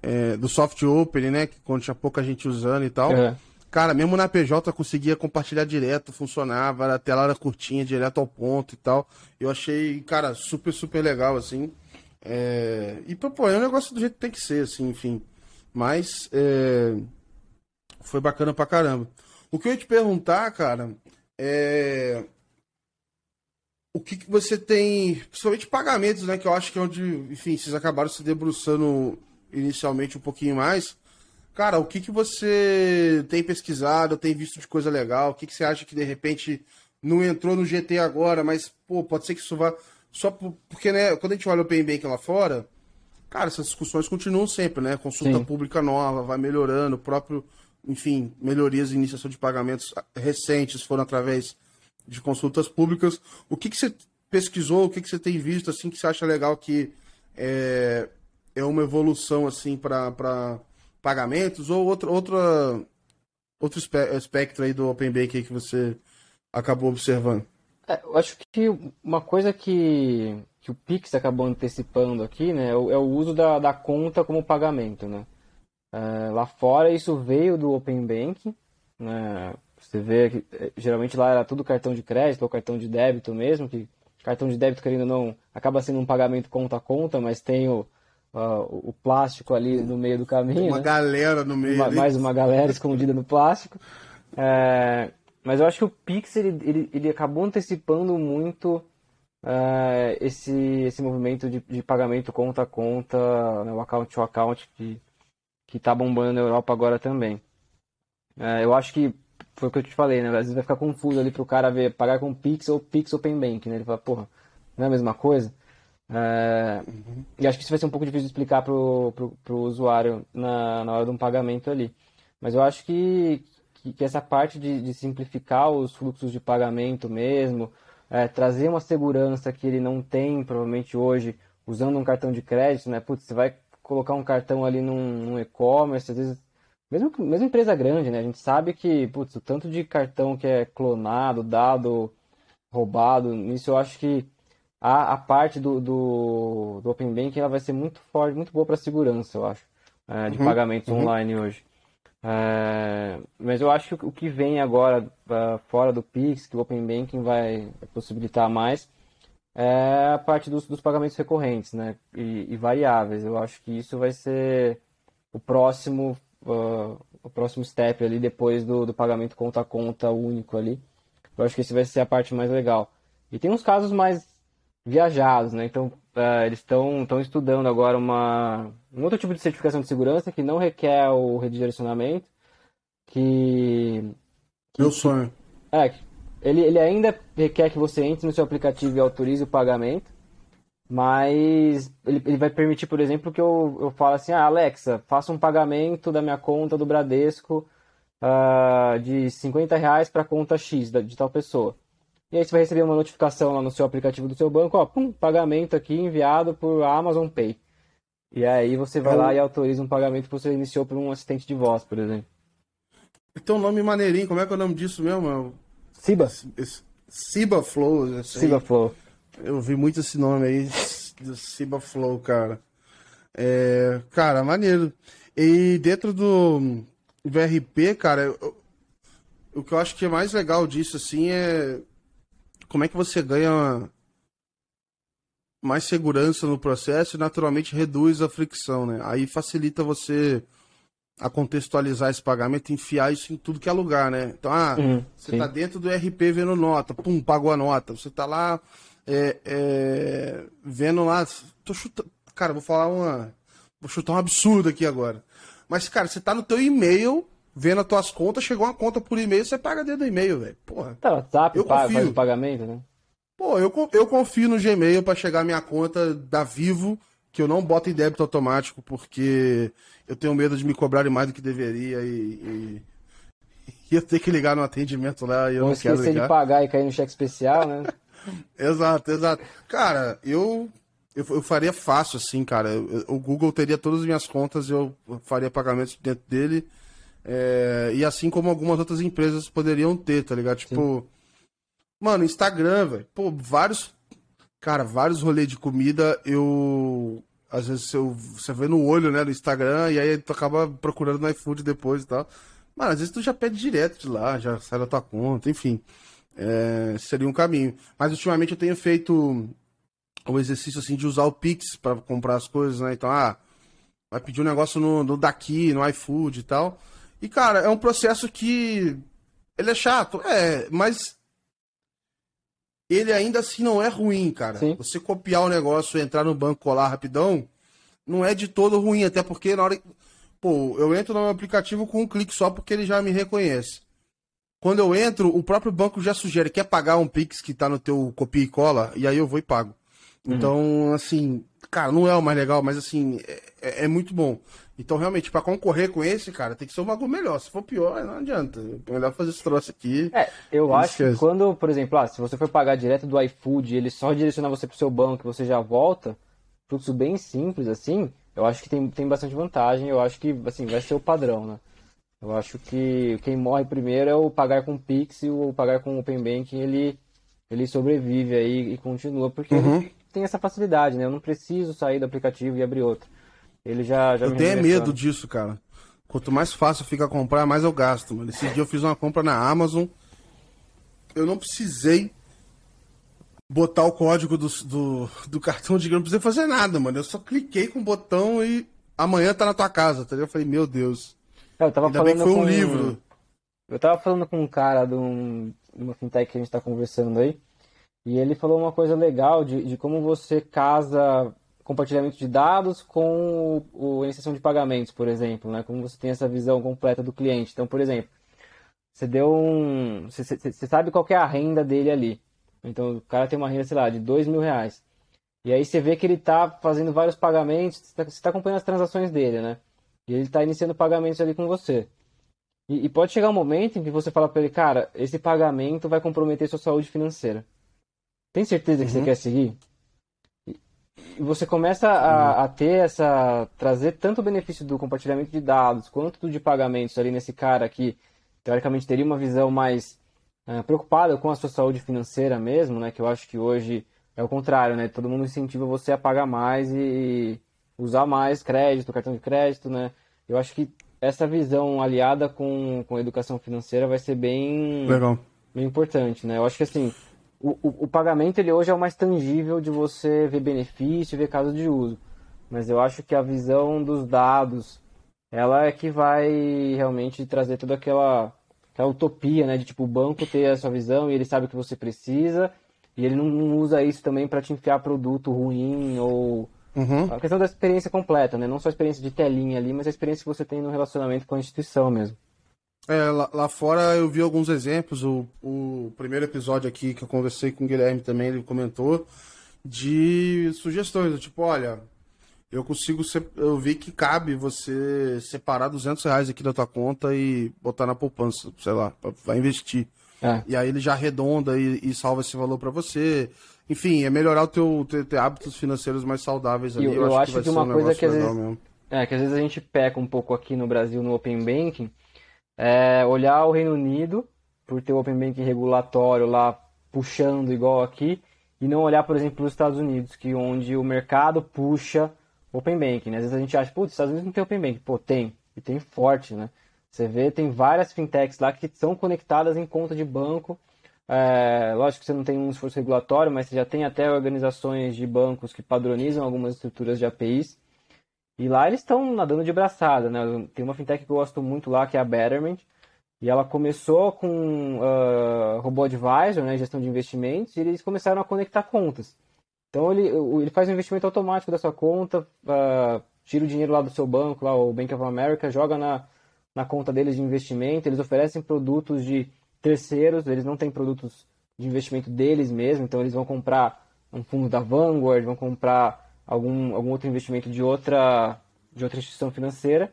é, do soft open, né? Que quando tinha pouca gente usando e tal. É. Cara, mesmo na PJ eu conseguia compartilhar direto, funcionava, a tela era curtinha, direto ao ponto e tal. Eu achei, cara, super, super legal, assim. É... E, pô, é um negócio do jeito que tem que ser, assim, enfim. Mas é... foi bacana pra caramba. O que eu ia te perguntar, cara, é. O que, que você tem, principalmente pagamentos, né? Que eu acho que é onde, enfim, vocês acabaram se debruçando inicialmente um pouquinho mais. Cara, o que, que você tem pesquisado, tem visto de coisa legal? O que, que você acha que de repente não entrou no GT agora, mas, pô, pode ser que isso vá. Só por- porque, né, quando a gente olha o Open Banking lá fora, cara, essas discussões continuam sempre, né? Consulta Sim. pública nova, vai melhorando, o próprio, enfim, melhorias em iniciação de pagamentos recentes foram através de consultas públicas. O que, que você pesquisou, o que, que você tem visto, assim, que você acha legal que é, é uma evolução, assim, para pagamentos? Ou outra, outra, outro espectro aí do Open Bank que você acabou observando? É, eu acho que uma coisa que, que o Pix acabou antecipando aqui, né, é o, é o uso da, da conta como pagamento, né? É, lá fora isso veio do Open Banking, né? Você vê que é, geralmente lá era tudo cartão de crédito ou cartão de débito mesmo, que cartão de débito, querendo ou não, acaba sendo um pagamento conta a conta, mas tem o, uh, o plástico ali no meio do caminho. Tem uma né? galera no meio. Uma, mais uma galera escondida no plástico. É, mas eu acho que o Pix ele, ele, ele acabou antecipando muito uh, esse, esse movimento de, de pagamento conta a conta, né, o account to account, que está bombando na Europa agora também. Uh, eu acho que foi o que eu te falei, né? Às vezes vai ficar confuso ali para o cara ver pagar com Pix ou Pix Open Bank, né? Ele fala, porra, não é a mesma coisa? É, uhum. E acho que isso vai ser um pouco difícil de explicar para o usuário na, na hora de um pagamento ali. Mas eu acho que, que, que essa parte de, de, simplificar os fluxos de pagamento mesmo, é, trazer uma segurança que ele não tem, provavelmente hoje, usando um cartão de crédito, né? Putz, você vai colocar um cartão ali num, num e-commerce, às vezes, mesmo, mesmo empresa grande, né? A gente sabe que, putz, o tanto de cartão que é clonado, dado, roubado, nisso eu acho que a, a parte do, do, do Open Banking ela vai ser muito forte, muito boa para segurança, eu acho, é, de uhum. pagamentos uhum. online hoje. É, mas eu acho que o que vem agora fora do Pix, que o Open Banking vai, possibilitar mais, é a parte dos, dos pagamentos recorrentes né, e, e, variáveis. Eu acho que isso vai ser o próximo, uh, o próximo step ali depois do, do pagamento conta a conta único ali. Eu acho que esse vai ser a parte mais legal. E tem uns casos mais viajados, né? Então, uh, eles estão estudando agora uma, um outro tipo de certificação de segurança que não requer o redirecionamento, que... que Meu sonho. É, ele, ele ainda requer que você entre no seu aplicativo e autorize o pagamento, mas ele, ele vai permitir, por exemplo, que eu, eu fale assim, ah, Alexa, faça um pagamento da minha conta do Bradesco uh, de 50 reais para a conta X de tal pessoa. E aí você vai receber uma notificação lá no seu aplicativo do seu banco, ó, pum, pagamento aqui enviado por Amazon Pay. E aí você vai então, lá e autoriza um pagamento que você iniciou por um assistente de voz, por exemplo. Então, nome maneirinho, como é que é o nome disso mesmo? Ciba. Ciba Flow. Ciba Flow. Eu vi muito esse nome aí, do Ciba Flow, cara. É, cara, maneiro. E dentro do VRP, cara, eu, o que eu acho que é mais legal disso, assim, é como é que você ganha mais segurança no processo e naturalmente reduz a fricção, né? Aí facilita você a contextualizar esse pagamento, enfiar isso em tudo que é lugar, né? Então, ah, você sim. tá dentro do RP vendo nota, pum, pagou a nota. Você tá lá é, é, vendo lá, tô chutando, cara, vou falar uma, vou chutar um absurdo aqui agora. Mas, cara, você tá no teu e-mail vendo as tuas contas, chegou uma conta por e-mail, você paga dentro do e-mail, velho. Porra. Tá, WhatsApp, eu paga, confio. faz o pagamento, né? Pô, eu, eu confio no Gmail para chegar a minha conta da Vivo, que eu não boto em débito automático, porque eu tenho medo de me cobrarem mais do que deveria e, e, eu ter que ligar no atendimento lá e eu não, não quero ligar. de pagar e cair no cheque especial, né? exato, exato. Cara, eu, eu, eu faria fácil assim, cara. Eu, o Google teria todas as minhas contas e eu faria pagamentos dentro dele é, e assim como algumas outras empresas poderiam ter, tá ligado? Tipo, Sim. mano, Instagram, velho. Pô, vários. Cara, vários rolês de comida, eu. Às vezes eu, você vê no olho, né, no Instagram, e aí tu acaba procurando no iFood depois e tal. Mano, às vezes tu já pede direto de lá, já sai da tua conta, enfim. É, seria um caminho. Mas ultimamente eu tenho feito o exercício assim de usar o Pix para comprar as coisas, né? Então, ah, vai pedir um negócio no, no daqui, no iFood e tal. E, cara, é um processo que. Ele é chato, é, mas. Ele ainda assim não é ruim, cara. Sim. Você copiar o negócio, entrar no banco, colar rapidão, não é de todo ruim, até porque na hora. Pô, eu entro no aplicativo com um clique só porque ele já me reconhece. Quando eu entro, o próprio banco já sugere, quer pagar um Pix que tá no teu copia e cola, e aí eu vou e pago. Uhum. Então, assim, cara, não é o mais legal, mas assim, é, é, é muito bom. Então, realmente, para concorrer com esse, cara, tem que ser um bagulho melhor. Se for pior, não adianta. É melhor fazer esse troço aqui. É, eu acho que quando, por exemplo, ah, se você for pagar direto do iFood ele só direcionar você pro seu banco e você já volta, fluxo bem simples assim, eu acho que tem, tem bastante vantagem. Eu acho que, assim, vai ser o padrão, né? Eu acho que quem morre primeiro é o pagar com Pix e o pagar com Open Banking, ele, ele sobrevive aí e continua, porque uhum. ele tem essa facilidade, né? Eu não preciso sair do aplicativo e abrir outro. Ele já, já Eu tenho medo disso, cara. Quanto mais fácil fica comprar, mais eu gasto, mano. Esse dia eu fiz uma compra na Amazon. Eu não precisei botar o código do, do, do cartão de grana, não precisei fazer nada, mano. Eu só cliquei com o botão e amanhã tá na tua casa, entendeu? Eu falei, meu Deus. É, eu tava Ainda falando foi com... um livro. Eu tava falando com um cara de, um, de uma fintech que a gente tá conversando aí. E ele falou uma coisa legal de, de como você casa compartilhamento de dados com o, a iniciação de pagamentos, por exemplo, né? Como você tem essa visão completa do cliente. Então, por exemplo, você deu um. Você, você sabe qual é a renda dele ali. Então o cara tem uma renda, sei lá, de dois mil reais. E aí você vê que ele está fazendo vários pagamentos, você está tá acompanhando as transações dele, né? E ele está iniciando pagamentos ali com você. E, e, pode chegar um momento em que você fala para ele, cara, esse pagamento vai comprometer sua saúde financeira. Tem certeza que uhum. você quer seguir? E você começa a, a, ter essa. trazer tanto o benefício do compartilhamento de dados quanto do de pagamentos ali nesse cara que teoricamente teria uma visão mais é, preocupada com a sua saúde financeira mesmo, né? Que eu acho que hoje é o contrário, né? Todo mundo incentiva você a pagar mais e usar mais crédito, cartão de crédito, né? Eu acho que essa visão aliada com, com a educação financeira vai ser bem, Legal. bem importante, né? Eu acho que assim, o, o, o, pagamento ele hoje é o mais tangível de você ver benefício, ver caso de uso. Mas eu acho que a visão dos dados, ela é que vai realmente trazer toda aquela aquela utopia, né? De tipo, o banco ter a sua visão e ele sabe o que você precisa e ele não, não usa isso também para te enfiar produto ruim ou. Uhum. A questão da experiência completa, né? Não só a experiência de telinha ali, mas a experiência que você tem no relacionamento com a instituição mesmo. É, lá, lá fora eu vi alguns exemplos. O, o primeiro episódio aqui que eu conversei com o Guilherme também, ele comentou de sugestões, tipo, olha, eu consigo. Eu vi que cabe você separar 200 reais aqui da tua conta e botar na poupança, sei lá, vai investir. É. E aí ele já arredonda e, e salva esse valor para você. Enfim, é melhorar o teu, teu, teu, hábitos financeiros mais saudáveis ali. Eu, eu, eu acho, que, que uma um coisa que às vezes. Mesmo. É, que às vezes a gente peca um pouco aqui no Brasil no Open Banking, é olhar o Reino Unido, por ter o Open Banking regulatório lá puxando igual aqui, e não olhar, por exemplo, os Estados Unidos, que onde o mercado puxa Open Banking, né? Às vezes a gente acha, putz, Estados Unidos não tem Open Banking. Pô, tem. E tem forte, né? Você vê, tem várias fintechs lá que são conectadas em conta de banco. É, lógico que você não tem um esforço regulatório, mas você já tem até organizações de bancos que padronizam algumas estruturas de APIs. E lá eles estão nadando de braçada, né? Tem uma fintech que eu gosto muito lá, que é a Betterment. E ela começou com uh, robô advisor, né, gestão de investimentos, e eles começaram a conectar contas. Então ele, ele faz um investimento automático da sua conta, uh, tira o dinheiro lá do seu banco, lá o Bank of America, joga na, na conta deles de investimento. Eles oferecem produtos de terceiros, eles não têm produtos de investimento deles mesmo, então eles vão comprar um fundo da Vanguard, vão comprar algum, algum outro investimento de outra, de outra instituição financeira.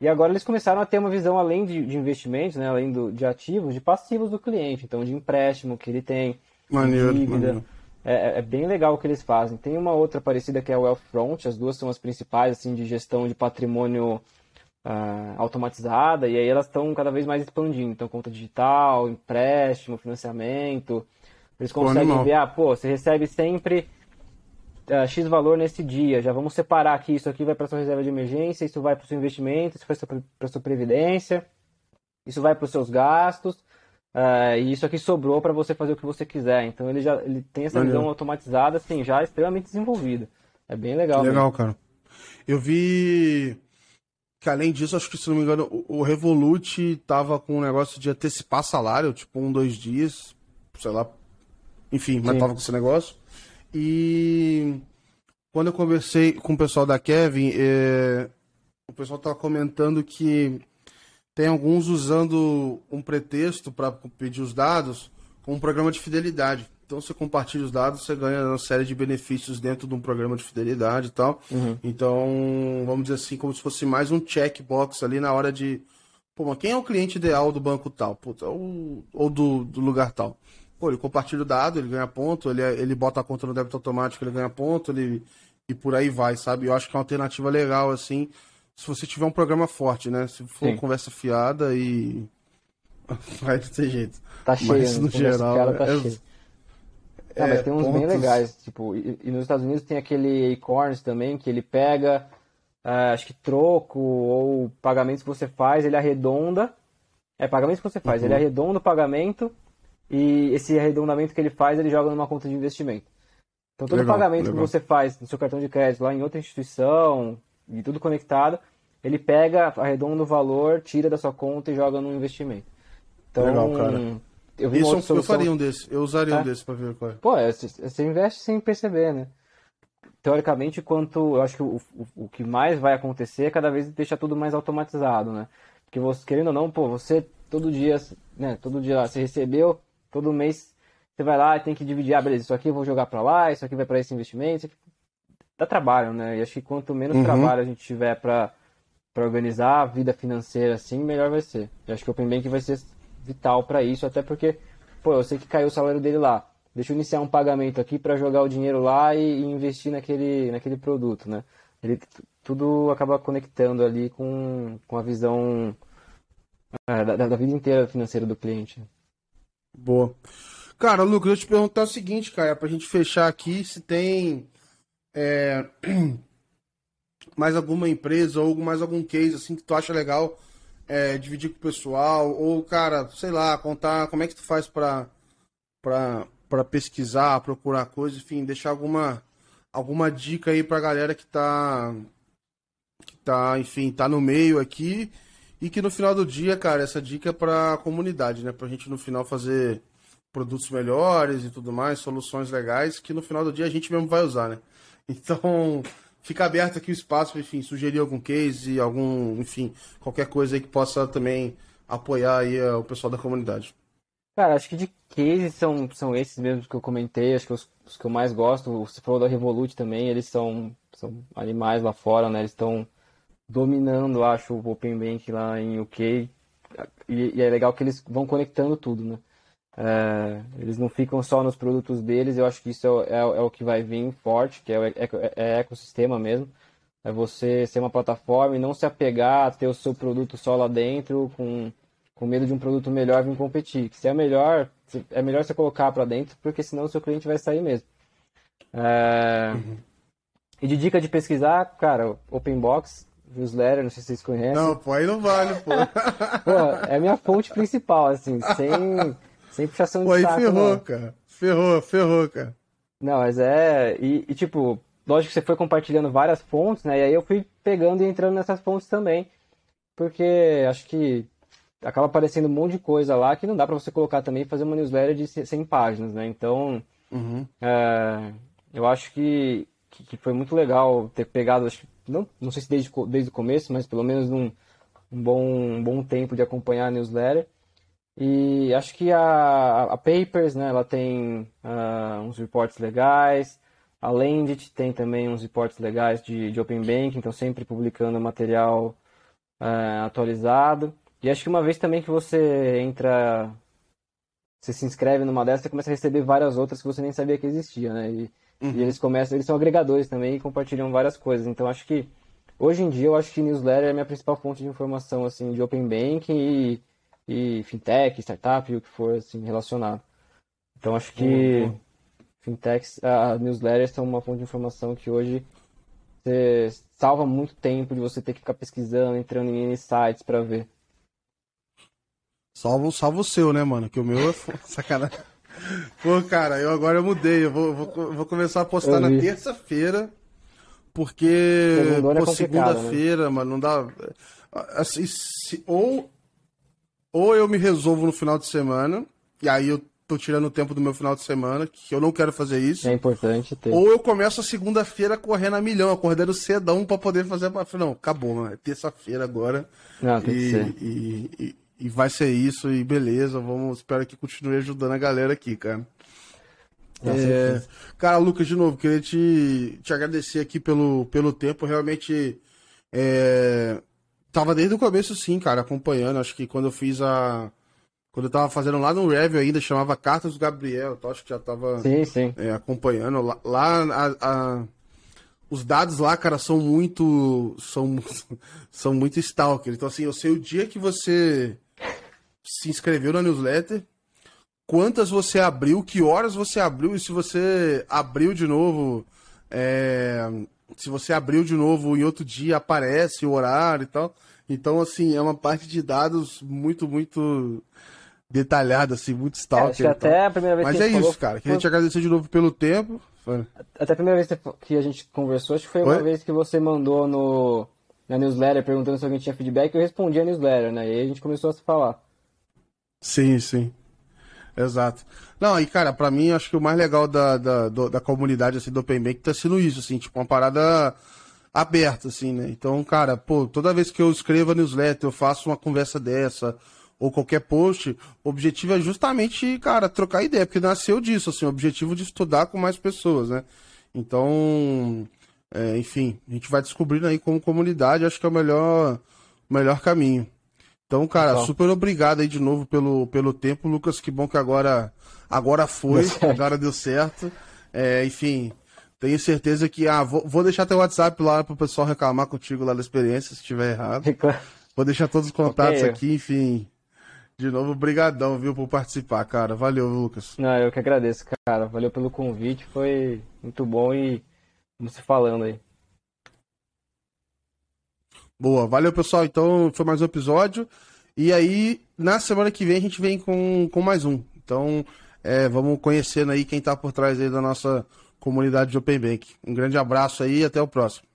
E agora eles começaram a ter uma visão além de, de investimentos, né, além do, de ativos, de passivos do cliente, então de empréstimo que ele tem, maneiro, dívida. Maneiro. É, é, é, bem legal o que eles fazem. Tem uma outra parecida que é o Wealthfront, as duas são as principais assim de gestão de patrimônio uh, automatizada, e aí elas estão cada vez mais expandindo. Então, conta digital, empréstimo, financiamento. Eles conseguem ver, ah, pô, você recebe sempre uh, X valor nesse dia, já vamos separar aqui, isso aqui vai para sua reserva de emergência, isso vai para o seu investimento, isso vai para sua previdência, isso vai para os seus gastos. Uh, e isso aqui sobrou para você fazer o que você quiser. Então ele já ele tem essa visão automatizada, assim, já extremamente desenvolvida. É bem legal. Legal, mesmo. cara. Eu vi que além disso, acho que se não me engano, o Revolut tava com um negócio de antecipar salário, tipo um, dois dias, sei lá. Enfim, mas Sim. tava com esse negócio. E quando eu conversei com o pessoal da Kevin, é... o pessoal tava comentando que tem alguns usando um pretexto para pedir os dados com um programa de fidelidade. Então você compartilha os dados, você ganha uma série de benefícios dentro de um programa de fidelidade e tal. Uhum. Então, vamos dizer assim, como se fosse mais um checkbox ali na hora de. Pô, mas quem é o cliente ideal do banco tal? Puta, ou, ou do, do lugar tal? Pô, ele compartilha o dado, ele ganha ponto, ele, ele bota a conta no débito automático, ele ganha ponto, ele, e por aí vai, sabe? Eu acho que é uma alternativa legal, assim, se você tiver um programa forte, né? Se for Sim. conversa fiada e. Vai ter jeito. Tá cheio, mas, no geral. Fiada, tá é... cheio. Não, mas é, tem uns pontos... bem legais, tipo, e, e, nos Estados Unidos tem aquele Acorns também, que ele pega, uh, acho que troco ou pagamentos que você faz, ele arredonda, é pagamentos que você faz, uhum. ele arredonda o pagamento e esse arredondamento que ele faz, ele joga numa conta de investimento. Então todo legal, pagamento legal. que você faz no seu cartão de crédito lá em outra instituição e tudo conectado, ele pega, arredonda o valor, tira da sua conta e joga no investimento. Então, legal, cara. Eu, vi Isso, eu faria um desse, eu usaria é? um desse para ver qual é. Pô, é, você investe sem perceber, né? Teoricamente, quanto eu acho que o, o, o que mais vai acontecer é cada vez deixar tudo mais automatizado, né? Porque você, querendo ou não, pô, você todo dia, né, todo dia você recebeu, todo mês você vai lá e tem que dividir, ah, beleza, isso aqui eu vou jogar para lá, isso aqui vai para esse investimento, dá trabalho, né? E acho que quanto menos uhum. trabalho a gente tiver para organizar a vida financeira assim, melhor vai ser. Eu acho que o Open Bank vai ser vital para isso, até porque, pô, eu sei que caiu o salário dele lá. Deixa eu iniciar um pagamento aqui para jogar o dinheiro lá e, e, investir naquele, naquele produto, né? Ele tudo acaba conectando ali com, com a visão é, da, da vida inteira financeira do cliente. Boa. Cara, Lucas, eu te perguntar o seguinte, cara, pra gente fechar aqui, se tem é, mais alguma empresa ou mais algum case assim que tu acha legal é, dividir com o pessoal, ou, cara, sei lá, contar como é que tu faz pra, pra, pra pesquisar, procurar coisas, enfim, deixar alguma, alguma dica aí pra galera que tá, que tá, enfim, tá no meio aqui e que no final do dia, cara, essa dica é pra comunidade, né? Pra gente no final fazer produtos melhores e tudo mais, soluções legais, que no final do dia a gente mesmo vai usar, né? Então, fica aberto aqui o espaço para, enfim, sugerir algum case, algum, enfim, qualquer coisa aí que possa também apoiar aí eh, o pessoal da comunidade. Cara, acho que de cases são, são esses mesmos que eu comentei, acho que os, os que eu mais gosto, você falou da Revolut também, eles são, são animais lá fora, né? Eles estão dominando, acho, o Open Bank lá em UK. E, e, é legal que eles vão conectando tudo, né? É, eles não ficam só nos produtos deles, eu acho que isso é, é, é o que vai vir forte, que é o é, ecossistema mesmo. É você ser uma plataforma e não se apegar a ter o seu produto só lá dentro com, com medo de um produto melhor vir competir. Que se é melhor, é melhor você colocar para dentro, porque senão o seu cliente vai sair mesmo. É, uhum. E de dica de pesquisar, cara, Open Box, newsletter, não sei se vocês conhecem. Não, pô, aí não vale, pô. pô é a minha fonte principal, assim, sem sem puxação de Pô, aí saco, ferrou, não. cara. Ferrou, ferrou, cara. Não, mas é. E, e, tipo, lógico que você foi compartilhando várias fontes, né? E aí eu fui pegando e entrando nessas fontes também. Porque acho que acaba aparecendo um monte de coisa lá que não dá para você colocar também e fazer uma newsletter de 100 páginas, né? Então, uhum. é, eu acho que, que, foi muito legal ter pegado, acho que, não, não sei se desde, desde o começo, mas pelo menos um, um, bom, um bom tempo de acompanhar a newsletter e acho que a, a Papers, né, ela tem uh, uns reportes legais. A Lendit tem também uns reportes legais de, de Open Banking, então sempre publicando material uh, atualizado. E acho que uma vez também que você entra, você se inscreve numa dessas, você começa a receber várias outras que você nem sabia que existia, né? E, uhum. e eles começam, eles são agregadores também e compartilham várias coisas. Então acho que hoje em dia eu acho que newsletter é a minha principal fonte de informação assim de Open Banking e e fintech, startup, o que for assim relacionado. Então acho que uhum. fintechs, a newsletters são uma fonte de informação que hoje você salva muito tempo de você ter que ficar pesquisando, entrando em sites para ver. Salva, salva o seu, né, mano? Que o meu é sacanagem. Pô, cara, eu agora eu mudei. Eu vou, vou, vou começar a postar na terça-feira. Porque, pô, é segunda-feira, né? mano, não dá. Assim, se, ou ou eu me resolvo no final de semana, e aí eu tô tirando o tempo do meu final de semana, que eu não quero fazer isso. É importante ter. Ou eu começo a segunda-feira correndo a milhão, acordando cedão para poder fazer. Não, acabou, mano. É terça-feira agora. Não, tem e, que ser. E, e, e, vai ser isso, e beleza. Vamos, espero que continue ajudando a galera aqui, cara. É, cara, Lucas, de novo, queria te, te agradecer aqui pelo, pelo tempo. Realmente. É, Tava desde o começo, sim, cara, acompanhando. Acho que quando eu fiz a. Quando eu tava fazendo lá no Review ainda, chamava Cartas do Gabriel. Então acho que já tava sim, sim. É, acompanhando. Lá, lá a, a... os dados lá, cara, são muito. são, são muito stalker. Então, assim, eu sei o dia que você se inscreveu na newsletter, quantas você abriu, que horas você abriu, e se você abriu de novo. É, se você abriu de novo em outro dia, aparece o horário e tal. Então, assim, é uma parte de dados muito, muito detalhada, assim, muito stalker. É, até a primeira vez Mas que é isso, cara. Queria te agradecer de novo pelo tempo. Até a primeira vez que a gente conversou, acho que foi uma Oi? vez que você mandou no, na newsletter perguntando se alguém tinha feedback, eu respondi a newsletter, né? E aí a gente começou a se falar. Sim, sim. Exato. Não, e cara, pra mim, acho que o mais legal da, da, da comunidade, assim, do Open Bank tá sendo isso, assim, tipo, uma parada aberta, assim, né? Então, cara, pô, toda vez que eu escrevo a newsletter, eu faço uma conversa dessa, ou qualquer post, o objetivo é justamente, cara, trocar ideia, porque nasceu disso, assim, o objetivo de estudar com mais pessoas, né? Então, é, enfim, a gente vai descobrindo aí como comunidade, acho que é o melhor, melhor caminho. Então, cara, Legal. super obrigado aí de novo pelo, pelo tempo, Lucas. Que bom que agora, agora foi, agora deu certo. É, enfim, tenho certeza que. Ah, vou, vou deixar teu WhatsApp lá pro pessoal reclamar contigo lá da experiência, se estiver errado. Vou deixar todos os contatos Ok. aqui, enfim. De novo, brigadão, viu, por participar, cara. Valeu, Lucas. Não, eu que agradeço, cara. Valeu pelo convite, foi muito bom e vamos se falando aí. Boa, valeu pessoal. Então foi mais um episódio. E aí, na semana que vem, a gente vem com, com mais um. Então, é, vamos conhecendo aí quem tá por trás aí da nossa comunidade de Open Bank. Um grande abraço aí e até o próximo.